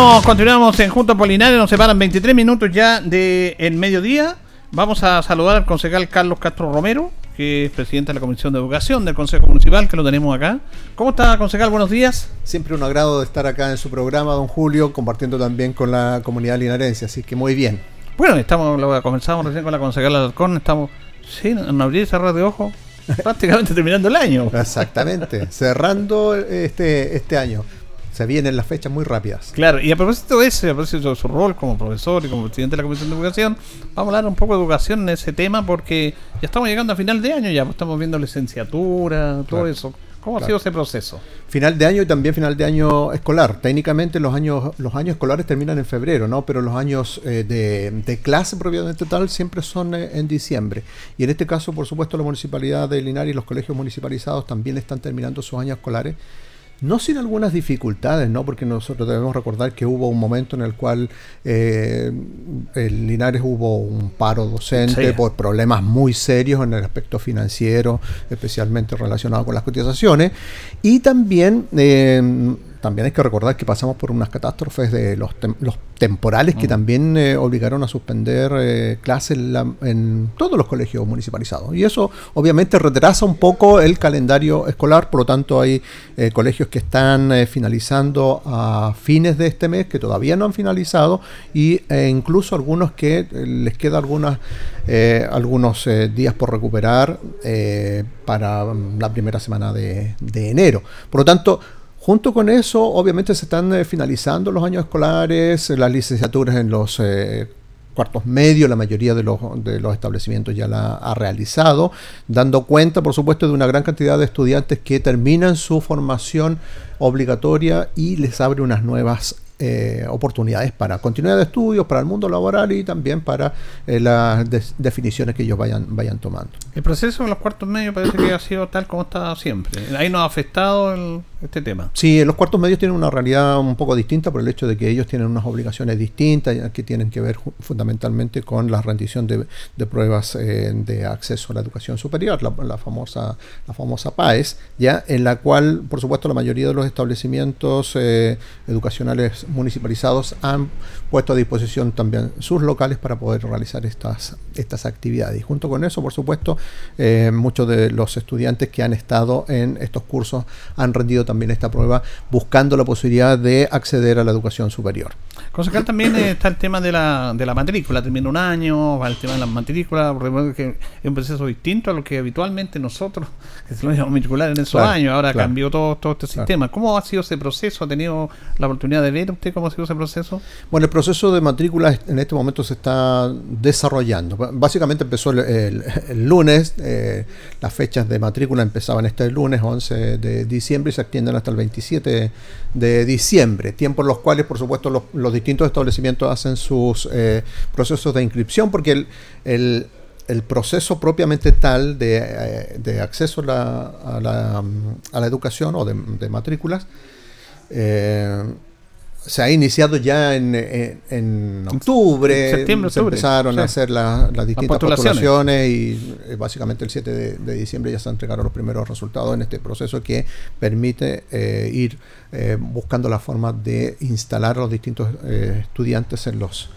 Vamos, continuamos en Junto Polinario, nos separan 23 minutos ya del el mediodía. Vamos a saludar al concejal Carlos Castro Romero, que es presidente de la Comisión de Educación del Consejo Municipal, que lo tenemos acá. ¿Cómo está, concejal? Buenos días. Siempre un agrado de estar acá en su programa, don Julio, compartiendo también con la comunidad linarense, así que muy bien. Bueno, estamos, lo comenzamos recién con la concejal Alarcón, estamos, sí, en abrir y cerrar de ojo, prácticamente terminando el año. Exactamente, cerrando este, este año se vienen las fechas muy rápidas. Claro, y a propósito de ese, a propósito de su rol como profesor y como presidente de la Comisión de Educación, vamos a hablar un poco de educación en ese tema porque ya estamos llegando a final de año, ya pues, estamos viendo licenciatura, todo eso. ¿Cómo ha sido ese proceso? Final de año y también final de año escolar. Técnicamente los años los años escolares terminan en febrero, ¿no? Pero los años eh, de, de, clase propiamente tal siempre son eh, en diciembre. Y en este caso, por supuesto, la Municipalidad de Linares y los colegios municipalizados también están terminando sus años escolares no sin algunas dificultades, ¿no? Porque nosotros debemos recordar que hubo un momento en el cual eh, en Linares hubo un paro docente por problemas muy serios en el aspecto financiero, especialmente relacionado con las cotizaciones, y también eh, también hay que recordar que pasamos por unas catástrofes de los, los temporales que mm. también eh, obligaron a suspender eh, clases en, todos los colegios municipalizados. Y eso obviamente retrasa un poco el calendario escolar, por lo tanto hay eh, colegios que están finalizando a fines de este mes, que todavía no han finalizado, y, e incluso algunos que les queda algunas, algunos días por recuperar para la primera semana de, de enero. Por lo tanto, Junto con eso, obviamente se están eh, finalizando los años escolares, las licenciaturas en los eh, cuartos medios, la mayoría de los, de los establecimientos ya la ha realizado, dando cuenta, por supuesto, de una gran cantidad de estudiantes que terminan su formación obligatoria y les abre unas nuevas eh, oportunidades para continuidad de estudios, para el mundo laboral y también para eh, las definiciones que ellos vayan, vayan tomando. El proceso en los cuartos medios parece que ha sido tal como está siempre. Ahí nos ha afectado este tema. Sí, los cuartos medios tienen una realidad un poco distinta por el hecho de que ellos tienen unas obligaciones distintas que tienen que ver fundamentalmente con la rendición de, pruebas eh, de acceso a la educación superior, la, famosa, la famosa PAES, ya en la cual, por supuesto, la mayoría de los establecimientos educacionales municipalizados han puesto a disposición también sus locales para poder realizar estas, estas actividades. Y junto con eso, por supuesto, eh, muchos de los estudiantes que han estado en estos cursos han rendido también esta prueba buscando la posibilidad de acceder a la educación superior. Concejal, también está el tema de la, de la matrícula, termina un año, va el tema de la matrícula, que es un proceso distinto a lo que habitualmente nosotros, que se lo a matricular en esos años, ahora cambió todo, todo este sistema. ¿Cómo ha sido ese proceso? ¿Ha tenido la oportunidad de ver cómo ha sido ese proceso? Bueno, el proceso de matrícula en este momento se está desarrollando. Básicamente empezó el, lunes, eh, las fechas de matrícula empezaban este lunes, 11 de diciembre, y se extienden hasta el 27 de diciembre, tiempos en los cuales, por supuesto, los, distintos establecimientos hacen sus eh, procesos de inscripción, porque el, el, proceso propiamente tal de, eh, acceso a la, a la, educación o de, matrículas, se ha iniciado ya en, en, octubre. Septiembre, se empezaron a hacer las distintas postulaciones. y eh, básicamente el 7 de, diciembre ya se entregaron los primeros resultados en este proceso que permite eh, ir eh, buscando la forma de instalar a los distintos estudiantes en los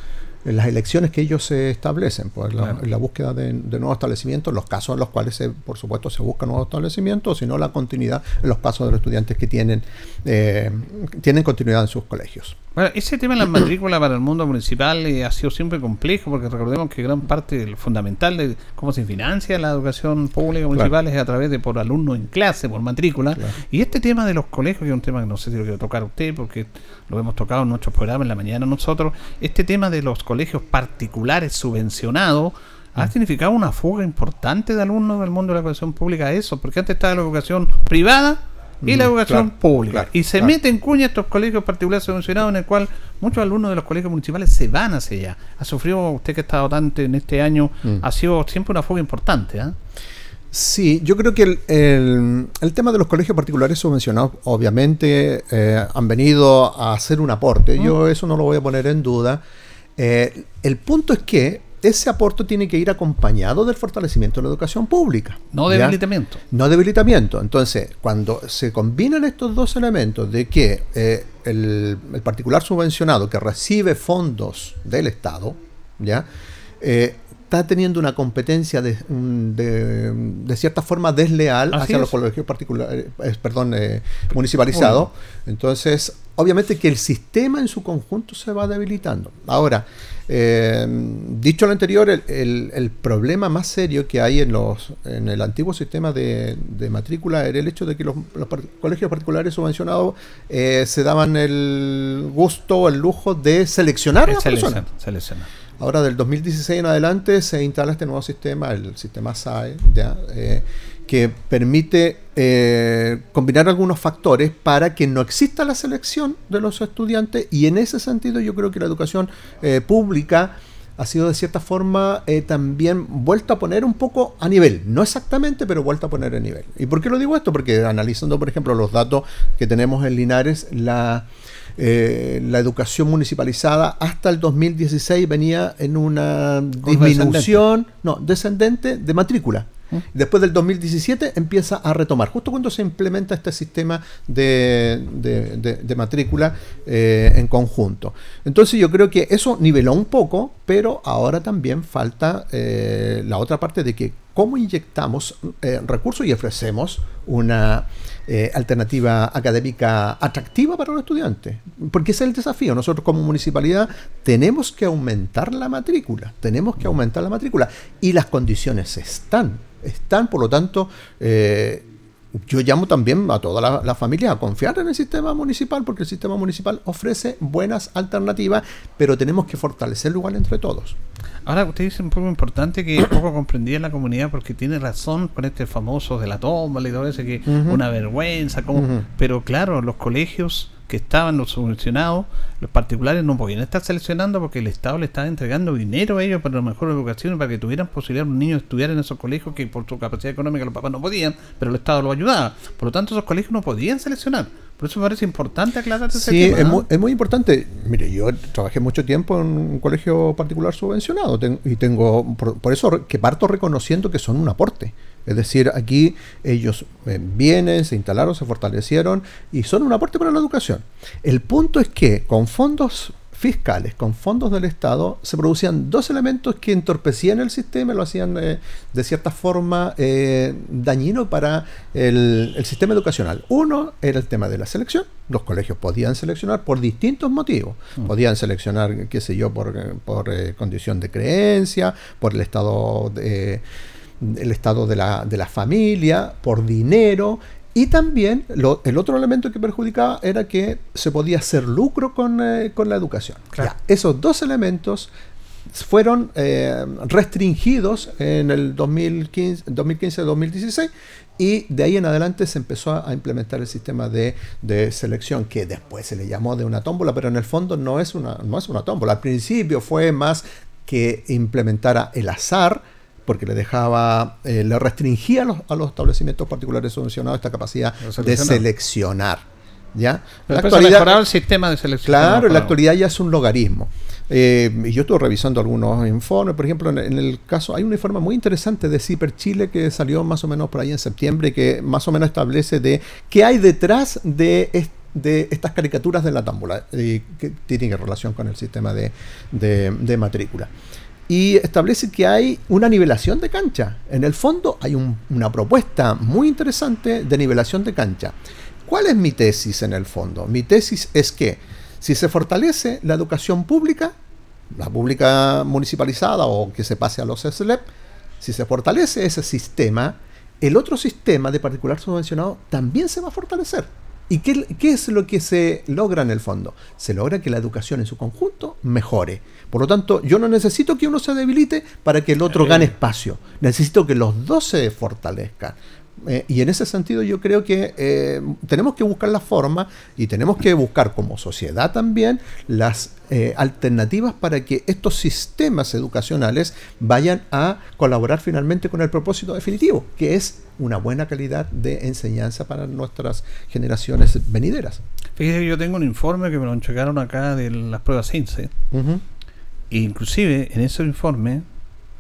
en las elecciones que ellos se establecen, pues la, la búsqueda de, nuevos establecimientos, los casos en los cuales, se, por supuesto, se busca nuevos establecimientos, sino la continuidad en los casos de los estudiantes que tienen, eh, tienen continuidad en sus colegios. Bueno, ese tema de la matrícula para el mundo municipal eh, ha sido siempre complejo porque recordemos que gran parte del fundamental de cómo se financia la educación pública municipal es a través de por alumnos en clase, por matrícula. Y este tema de los colegios, que es un tema que no sé si lo quiero tocar a usted porque lo hemos tocado en nuestros programas en la mañana nosotros, este tema de los colegios particulares subvencionados ha Mm. significado una fuga importante de alumnos del mundo de la educación pública a eso, porque antes estaba la educación privada y la Mm, educación claro, pública. claro, y se claro. mete en cuña estos colegios particulares subvencionados en el cual muchos alumnos de los colegios municipales se van hacia allá. Ha sufrido, usted que ha estado tanto en este año, Mm. ha sido siempre una fuga importante. ¿ah? Sí, yo creo que el, el- el tema de los colegios particulares subvencionados obviamente eh, han venido a hacer un aporte. Yo eso no lo voy a poner en duda. Eh, el punto es que ese aporte tiene que ir acompañado del fortalecimiento de la educación pública. No ¿ya? debilitamiento. No debilitamiento. Entonces, cuando se combinan estos dos elementos de que eh, el, el particular subvencionado que recibe fondos del Estado, ¿ya? Eh, está teniendo una competencia de, mm, de, de cierta forma desleal Así hacia es. los colegios particulares, eh, perdón, eh, municipalizados. Entonces, obviamente que el sistema en su conjunto se va debilitando. Ahora, eh, dicho lo anterior, el, el- el problema más serio que hay en los en el antiguo sistema de, de matrícula era el hecho de que los, los par- colegios particulares subvencionados eh, se daban el gusto, el lujo de seleccionar a Selecciona, selecciona. Ahora, del 2016 en adelante, se instala este nuevo sistema, el sistema SAE, ¿ya? Eh, que permite eh, combinar algunos factores para que no exista la selección de los estudiantes y en ese sentido yo creo que la educación eh, pública ha sido de cierta forma eh, también vuelta a poner un poco a nivel, no exactamente, pero vuelta a poner a nivel. ¿Y por qué lo digo esto? Porque analizando, por ejemplo, los datos que tenemos en Linares, la, eh, la educación municipalizada hasta el 2016 venía en una disminución, no, descendente de matrícula. Después del 2017 empieza a retomar, justo cuando se implementa este sistema de, matrícula eh, en conjunto. Entonces yo creo que eso niveló un poco, pero ahora también falta eh, la otra parte de que cómo inyectamos eh, recursos y ofrecemos una alternativa académica atractiva para los estudiantes. Porque ese es el desafío. Nosotros como municipalidad tenemos que aumentar la matrícula, tenemos que aumentar la matrícula y las condiciones están, están, por lo tanto, eh, yo llamo también a toda la, la familia a confiar en el sistema municipal, porque el sistema municipal ofrece buenas alternativas, pero tenemos que fortalecerlo igual entre todos. Ahora, usted dice un poco importante que poco comprendida en la comunidad porque tiene razón con este famoso de la tómbola y todo eso, que Ujú. una vergüenza, como, pero claro, los colegios que estaban los subvencionados, los particulares no podían estar seleccionando porque el Estado le estaba entregando dinero a ellos para la mejor educación, para que tuvieran posibilidad los niños de estudiar en esos colegios que por su capacidad económica los papás no podían, pero el Estado los ayudaba. Por lo tanto, esos colegios no podían seleccionar. Por eso me parece importante aclarar ese Sí, tema. es, muy, es muy importante. Mire, yo trabajé mucho tiempo en un colegio particular subvencionado y tengo, por, por eso que parto reconociendo que son un aporte. Es decir, aquí ellos eh, vienen, se instalaron, se fortalecieron y son un aporte para la educación. El punto es que con fondos fiscales, con fondos del Estado, se producían dos elementos que entorpecían el sistema y lo hacían eh, de cierta forma eh, dañino para el, el sistema educacional. Uno era el tema de la selección. Los colegios podían seleccionar por distintos motivos. Podían seleccionar, qué sé yo, por, por eh, condición de creencia, por el estado de, el estado de la, de la familia, por dinero. Y también lo- el otro elemento que perjudicaba era que se podía hacer lucro con, eh, con la educación. Ya, esos dos elementos fueron eh, restringidos en el 2015 2015-2016 y de ahí en adelante se empezó a, a implementar el sistema de, de selección que después se le llamó de una tómbola, pero en el fondo no es una, no es una tómbola. Al principio fue más que implementara el azar, porque le dejaba, eh, le restringía a los, a los establecimientos particulares subvencionados esta capacidad de seleccionar. ¿Ya? Pero el sistema de selección. Claro, en la actualidad ya es un logaritmo. Eh, y yo estuve revisando algunos informes, por ejemplo, en, en el caso, hay un informe muy interesante de CIPER Chile que salió más o menos por ahí en septiembre, que más o menos establece de qué hay detrás de, est- de estas caricaturas de la támbula, y que tienen relación con el sistema de, de- de matrícula. Y establece que hay una nivelación de cancha. En el fondo hay un- una propuesta muy interesante de nivelación de cancha. ¿Cuál es mi tesis en el fondo? Mi tesis es que Si se fortalece la educación pública, la pública municipalizada o que se pase a los SLEP, si se fortalece ese sistema, el otro sistema de particular subvencionado también se va a fortalecer. ¿Y qué, qué, es lo que se logra en el fondo? Se logra que la educación en su conjunto mejore. Por lo tanto, yo no necesito que uno se debilite para que el otro gane espacio. Necesito que los dos se fortalezcan. Eh, y en ese sentido yo creo que eh, tenemos que buscar la forma y tenemos que buscar como sociedad también las eh, alternativas para que estos sistemas educacionales vayan a colaborar finalmente con el propósito definitivo, que es una buena calidad de enseñanza para nuestras generaciones venideras. Fíjese que yo tengo un informe que me lo entregaron acá de las pruebas CINCE. e inclusive en ese informe,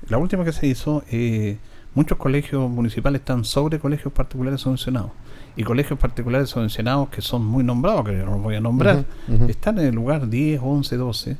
la última que se hizo, eh, muchos colegios municipales están sobre colegios particulares subvencionados. Y colegios particulares subvencionados que son muy nombrados, que yo no los voy a nombrar, están en el lugar 10, 11, 12,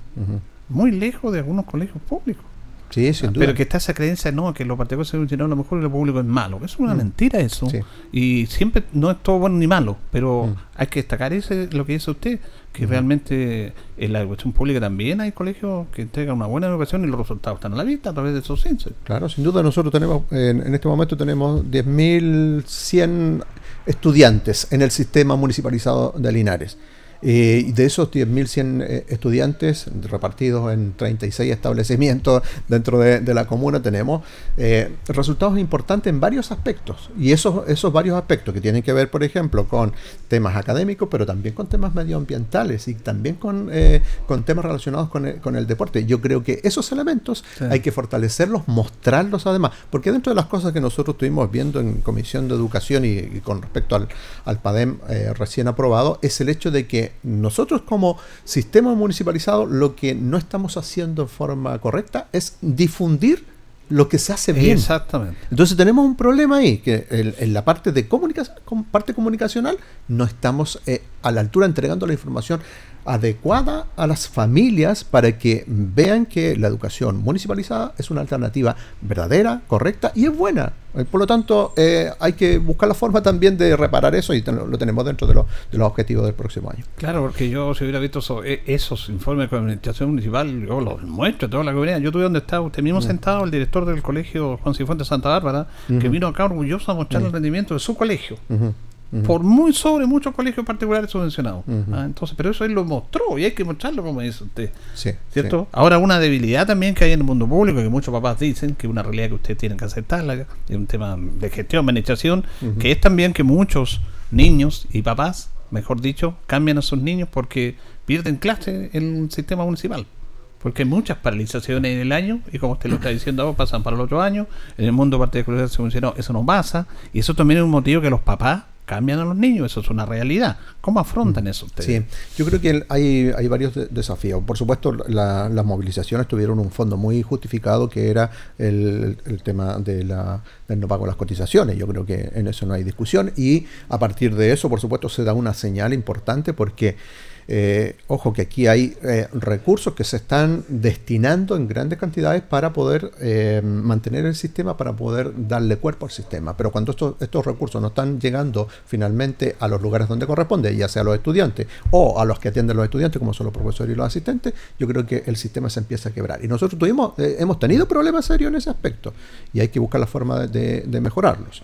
muy lejos de algunos colegios públicos. Sí, sin Ah, duda. Pero que está esa creencia, no, que lo particular subvencionado a lo mejor lo público es malo. Es una Mm. mentira eso. Sí. Y siempre no es todo bueno ni malo, pero Mm. hay que destacar ese, lo que dice usted, que realmente en la educación pública también hay colegios que entregan una buena educación y los resultados están a la vista a través de esos censos. Claro, sin duda nosotros tenemos, en, en este momento tenemos 10.100 estudiantes en el sistema municipalizado de Linares. Eh, y de esos 10.100 eh, estudiantes repartidos en 36 establecimientos dentro de, de la comuna tenemos eh, resultados importantes en varios aspectos. Y esos, esos varios aspectos que tienen que ver, por ejemplo, con temas académicos, pero también con temas medioambientales y también con, eh, con temas relacionados con el, con el deporte. Yo creo que esos elementos Sí. hay que fortalecerlos, mostrarlos además, porque dentro de las cosas que nosotros estuvimos viendo en Comisión de Educación y, y con respecto al, al PADEM eh, recién aprobado, es el hecho de que nosotros como sistema municipalizado lo que no estamos haciendo en forma correcta es difundir lo que se hace bien. Exactamente. Entonces tenemos un problema ahí, que en, en la parte de comunicación, com- parte comunicacional, no estamos eh, a la altura entregando la información adecuada a las familias para que vean que la educación municipalizada es una alternativa verdadera, correcta y es buena. Eh, Por lo tanto, eh, hay que buscar la forma también de reparar eso y lo tenemos dentro de, los- de los objetivos del próximo año. Claro, porque yo si hubiera visto eso- e- esos informes de administración municipal, yo los muestro a toda la comunidad. Yo estuve donde estaba usted mismo Mm. sentado, el director del colegio Juan Cifuentes Santa Bárbara, que vino acá orgulloso a mostrar Mm. el rendimiento de su colegio. Por muy sobre muchos colegios particulares subvencionados. Ujú. Ah, entonces, pero eso él lo mostró y hay que mostrarlo como dice usted. Sí, ¿Cierto? sí. Ahora, una debilidad también que hay en el mundo público, que muchos papás dicen, que es una realidad que ustedes tienen que aceptarla, es un tema de gestión, administración, que es también que muchos niños y papás, mejor dicho, cambian a sus niños porque pierden clase en el sistema municipal. Porque hay muchas paralizaciones en el año, y como usted lo está diciendo ahora, pasan para el otro año. En el mundo particular subvencionado eso no pasa, y eso también es un motivo que los papás cambian a los niños, eso es una realidad. ¿Cómo afrontan eso ustedes? Sí, yo creo que hay, hay varios de- desafíos. Por supuesto, la- las movilizaciones tuvieron un fondo muy justificado que era el, el tema de la, del no pago de las cotizaciones. Yo creo que en eso no hay discusión. Y a partir de eso, por supuesto, se da una señal importante porque, eh, ojo, que aquí hay eh, recursos que se están destinando en grandes cantidades para poder eh, mantener el sistema, para poder darle cuerpo al sistema. Pero cuando estos, recursos no están llegando finalmente a los lugares donde corresponde, ya sea a los estudiantes o a los que atienden los estudiantes, como son los profesores y los asistentes, yo creo que el sistema se empieza a quebrar. Y nosotros tuvimos, hemos tenido problemas serios en ese aspecto y hay que buscar la forma de, de- mejorarlos.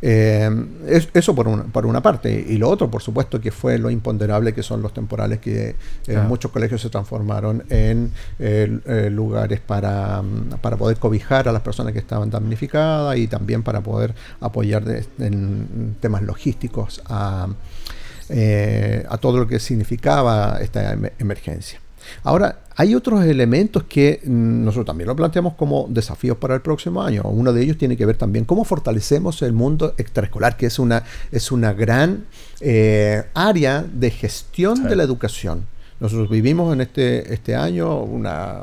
Es- eso por una parte. Y lo otro, por supuesto, que fue lo imponderable que son los temporales que en Claro. muchos colegios se transformaron en eh, eh, lugares para, mm, para poder cobijar a las personas que estaban damnificadas y también para poder apoyar de- en temas logísticos a, eh, a todo lo que significaba esta em- emergencia. Ahora, hay otros elementos que mm, nosotros también lo planteamos como desafíos para el próximo año. Uno de ellos tiene que ver también cómo fortalecemos el mundo extraescolar, que es una, es una gran eh, área de gestión de la educación. Nosotros vivimos en este, este año una,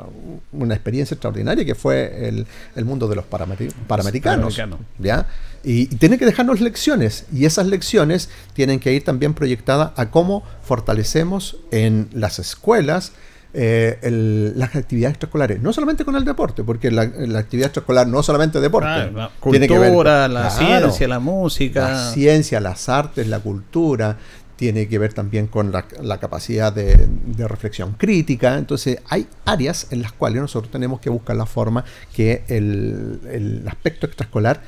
una experiencia extraordinaria que fue el, el mundo de los parameri- paramericanos. Y, y tiene que dejarnos lecciones, y esas lecciones tienen que ir también proyectadas a cómo fortalecemos en las escuelas eh, el- las actividades extraescolares, no solamente con el deporte, porque la, la actividad extraescolar no solamente deporte, Ah, la tiene que ver cultura, la claro, ciencia, la música. la ciencia, las artes, la cultura, tiene que ver también con la, la capacidad de, de, reflexión crítica. Entonces hay áreas en las cuales nosotros tenemos que buscar la forma que el, el aspecto extraescolar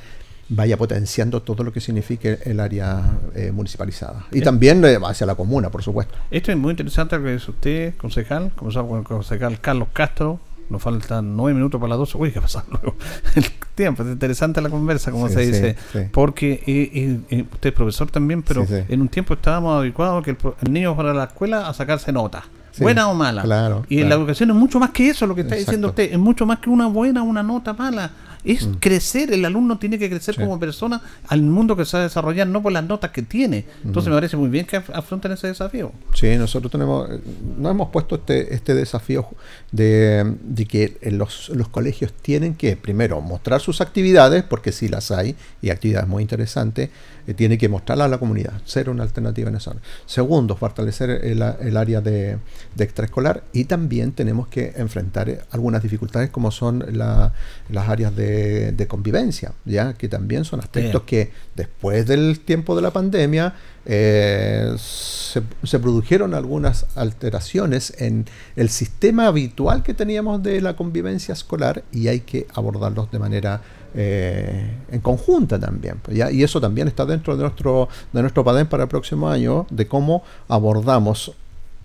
vaya potenciando todo lo que signifique el área eh, municipalizada. Y también eh, hacia la comuna, por supuesto. Esto es muy interesante lo que dice usted, concejal, comenzamos con el concejal Carlos Castro. Nos faltan nueve minutos para las dos. Uy, ¿qué pasa luego? El tiempo, es interesante la conversa, como Sí, se dice. sí. Porque eh, eh, usted es profesor también, pero en un tiempo estábamos habituados que el, el niño fuera a la escuela a sacarse notas. Sí, buena o mala. claro, y en la claro. educación es mucho más que eso, lo que está Exacto. diciendo usted. Es mucho más que una buena o una nota mala. Es Mm. crecer, el alumno tiene que crecer Sí. como persona al mundo que se va a desarrollar, no por las notas que tiene. Entonces me parece muy bien que af- afronten ese desafío. Sí, nosotros tenemos, eh, nos hemos puesto este, este desafío de, de que los, los colegios tienen que, primero, mostrar sus actividades, porque sí las hay, y actividades muy interesantes, eh, tiene que mostrarlas a la comunidad, ser una alternativa en esa zona. Segundo, fortalecer el, el área de, de extraescolar y también tenemos que enfrentar eh, algunas dificultades como son la- las áreas de, de convivencia, ya que también son aspectos que después del tiempo de la pandemia eh, se, se produjeron algunas alteraciones en el sistema habitual que teníamos de la convivencia escolar y hay que abordarlos de manera eh, en conjunta también. pues. Y eso también está dentro de nuestro, de nuestro PADEM para el próximo año, de cómo abordamos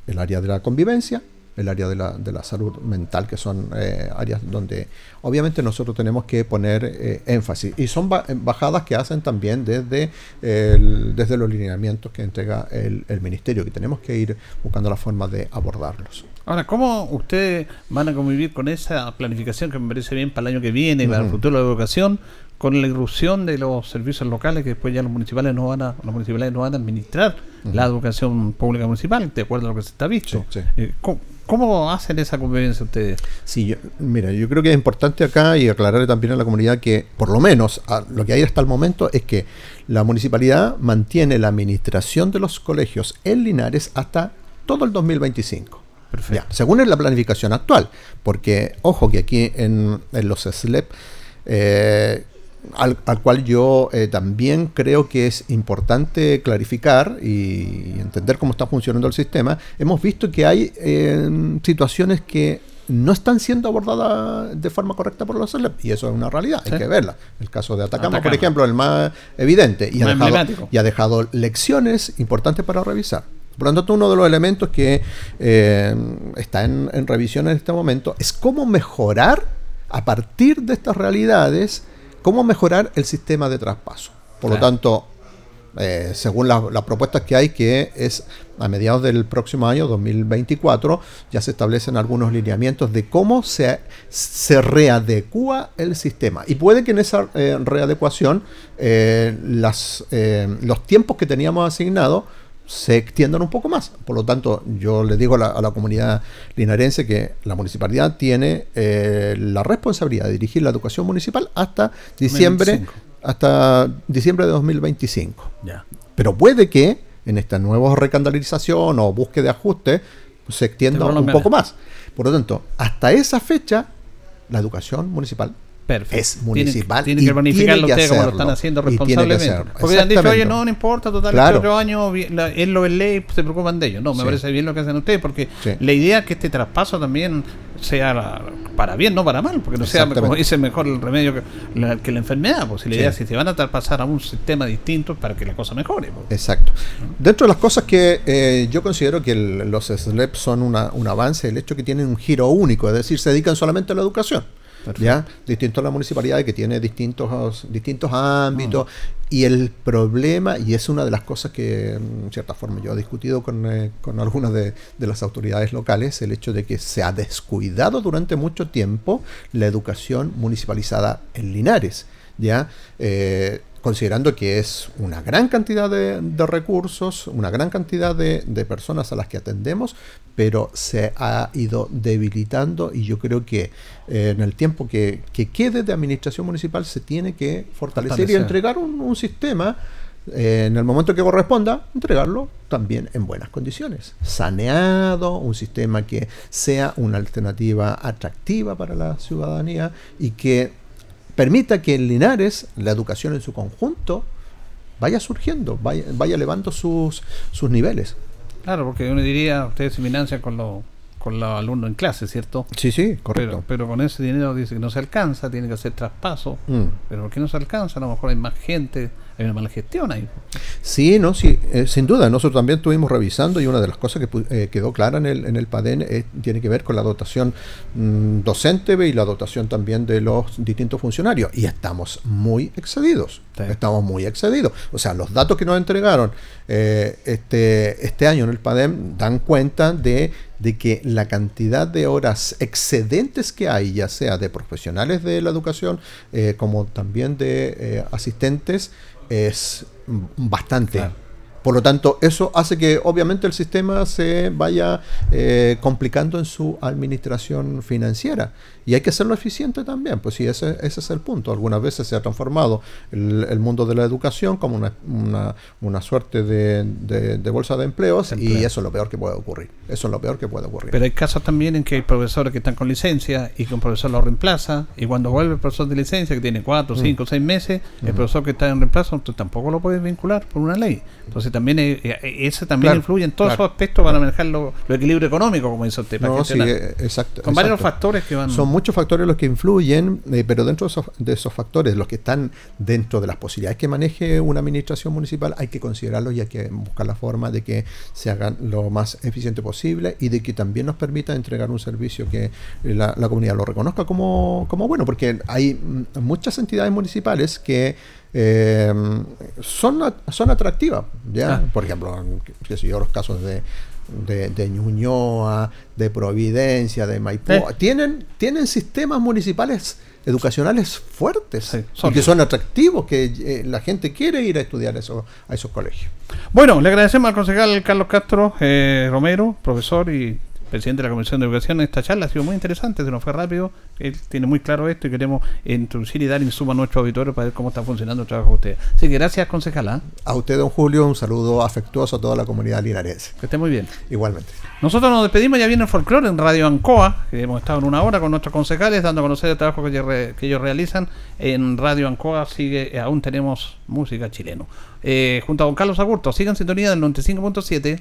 el área de la convivencia, el área de la, de la salud mental, que son eh, áreas donde obviamente nosotros tenemos que poner eh, énfasis. Y son ba- bajadas que hacen también desde, el- desde los lineamientos que entrega el, el ministerio, que tenemos que ir buscando la forma de abordarlos. Ahora, ¿cómo ustedes van a convivir con esa planificación que me parece bien para el año que viene, para el futuro de la educación, con la irrupción de los servicios locales que después ya los municipales no van a, los municipales no van a administrar la educación pública municipal, de acuerdo a lo que se está visto? Sí, sí. Eh, ¿cómo, cómo hacen esa convivencia ustedes? Sí, yo- mira, yo creo que es importante acá y aclararle también a la comunidad que, por lo menos, a- lo que hay hasta el momento es que la municipalidad mantiene la administración de los colegios en Linares hasta todo el 2025. Ya, según es la planificación actual, porque ojo que aquí en, en los SLEP, eh, al, al cual yo eh, también creo que es importante clarificar y entender cómo está funcionando el sistema, hemos visto que hay eh, situaciones que no están siendo abordadas de forma correcta por los SLEP, y eso es una realidad, hay Sí. que verla. El caso de Atacama, por ejemplo, el más evidente, y ha, dejado, y ha dejado lecciones importantes para revisar. Por lo tanto, uno de los elementos que eh, está en, en revisión en este momento es cómo mejorar, a partir de estas realidades, cómo mejorar el sistema de traspaso. Por lo tanto, eh, según la- las propuestas que hay, que es a mediados del próximo año, 2024, ya se establecen algunos lineamientos de cómo se, se readecúa el sistema. Y puede que en esa eh, readecuación eh, las, eh, los tiempos que teníamos asignados se extiendan un poco más. Por lo tanto, yo le digo a la, a la comunidad linarense que la municipalidad tiene eh, la responsabilidad de dirigir la educación municipal hasta diciembre, 2025. hasta diciembre de 2025. Ya. Pero puede que en esta nueva recandalización o búsqueda de ajuste se extienda un poco más. Por lo tanto, hasta esa fecha, la educación municipal Perfecto. es municipal. Tienen y que planificarlo que ustedes como lo están haciendo que responsablemente. Porque han dicho, oye, no, no importa, total, Claro. otro año la- él lo ley, se preocupan de ellos. No, me Sí. parece bien lo que hacen ustedes, porque Sí. la idea es que este traspaso también sea para bien, no para mal, porque no sea, como dice, mejor el remedio que la, que la enfermedad. Pues si la Sí. idea es si se van a traspasar a un sistema distinto para que la cosa mejore. pues. Exacto. Dentro de las cosas que eh, yo considero que el- los SLEP son una- un avance, el hecho que tienen un giro único, es decir, se dedican solamente a la educación. ¿Ya? Distinto a la municipalidad que tiene distintos, distintos ámbitos. Y el problema, y es una de las cosas que en cierta forma yo he discutido con, eh, con algunas de, de las autoridades locales, el hecho de que se ha descuidado durante mucho tiempo la educación municipalizada en Linares. ¿ya? Eh, considerando que es una gran cantidad de, de recursos, una gran cantidad de, de personas a las que atendemos, pero se ha ido debilitando y yo creo que eh, en el tiempo que, que quede de administración municipal se tiene que fortalecer, y entregar un, un sistema eh, en el momento que corresponda, entregarlo también en buenas condiciones. Saneado, un sistema que sea una alternativa atractiva para la ciudadanía y que permita que en Linares la educación en su conjunto vaya surgiendo, vaya, vaya elevando sus, sus niveles. Claro, porque uno diría, ustedes se financian con los con los alumnos en clase, ¿cierto? Sí, sí, correcto. Pero, pero con ese dinero dice que no se alcanza, tiene que hacer traspaso. Mm. Pero ¿por qué no se alcanza? A lo mejor hay más gente, hay una mala gestión ahí. Sí, no, sí, eh, sin duda. Nosotros también estuvimos revisando y una de las cosas que eh, quedó clara en el, en el PADEN eh, tiene que ver con la dotación mm, docente y la dotación también de los distintos funcionarios. Y estamos muy excedidos. Estamos muy excedidos. O sea, los datos que nos entregaron eh, este, este año en el PADEM dan cuenta de, de que la cantidad de horas excedentes que hay, ya sea de profesionales de la educación como también de asistentes, es bastante. Por lo tanto, eso hace que obviamente el sistema se vaya eh, complicando en su administración financiera. Y hay que hacerlo eficiente también, pues sí, ese, ese es el punto. Algunas veces se ha transformado el, el mundo de la educación como una, una, una suerte de, de- de bolsa de empleos y eso es lo peor que puede ocurrir. Eso es lo peor que puede ocurrir. Pero hay casos también en que hay profesores que están con licencia y que un profesor lo reemplaza y cuando vuelve el profesor de licencia que tiene cuatro, Mm. cinco, seis meses, el profesor que está en reemplazo tú tampoco lo puedes vincular por una ley. Entonces también eh, eh, ese también Claro, influye en todos claro. esos aspectos para manejar lo, lo equilibrio económico, como dice usted. para No, sí, eh, exacto. Son varios factores que van. Son muchos factores los que influyen, eh, pero dentro de esos, de esos factores, los que están dentro de las posibilidades que maneje una administración municipal, hay que considerarlos y hay que buscar la forma de que se hagan lo más eficiente posible y de que también nos permita entregar un servicio que la, la comunidad lo reconozca como, como bueno, porque hay mm, muchas entidades municipales que eh, son, son atractivas, ¿ya? Ah. Por ejemplo, qué sé yo, los casos de, de, de Ñuñoa, de Providencia, de Maipú, Eh. tienen, tienen sistemas municipales educacionales fuertes y son- que son atractivos, que eh, la gente quiere ir a estudiar eso, a esos colegios. Bueno, le agradecemos al concejal Carlos Castro eh, Romero, profesor y presidente de la Comisión de Educación. Esta charla ha sido muy interesante, se nos fue rápido. Él tiene muy claro esto y queremos introducir y dar insumo a nuestros auditores para ver cómo está funcionando el trabajo de ustedes. Así que gracias, concejala. A usted, don Julio, un saludo afectuoso a toda la comunidad linarense. Que esté muy bien. Igualmente. Nosotros nos despedimos, ya viene el folclore en Radio Ancoa, que hemos estado en una hora con nuestros concejales dando a conocer el trabajo que ellos, re- que ellos realizan. En Radio Ancoa sigue, eh, aún tenemos música chileno. Eh, junto a don Carlos Agurto, sigan sintonía del 95.7.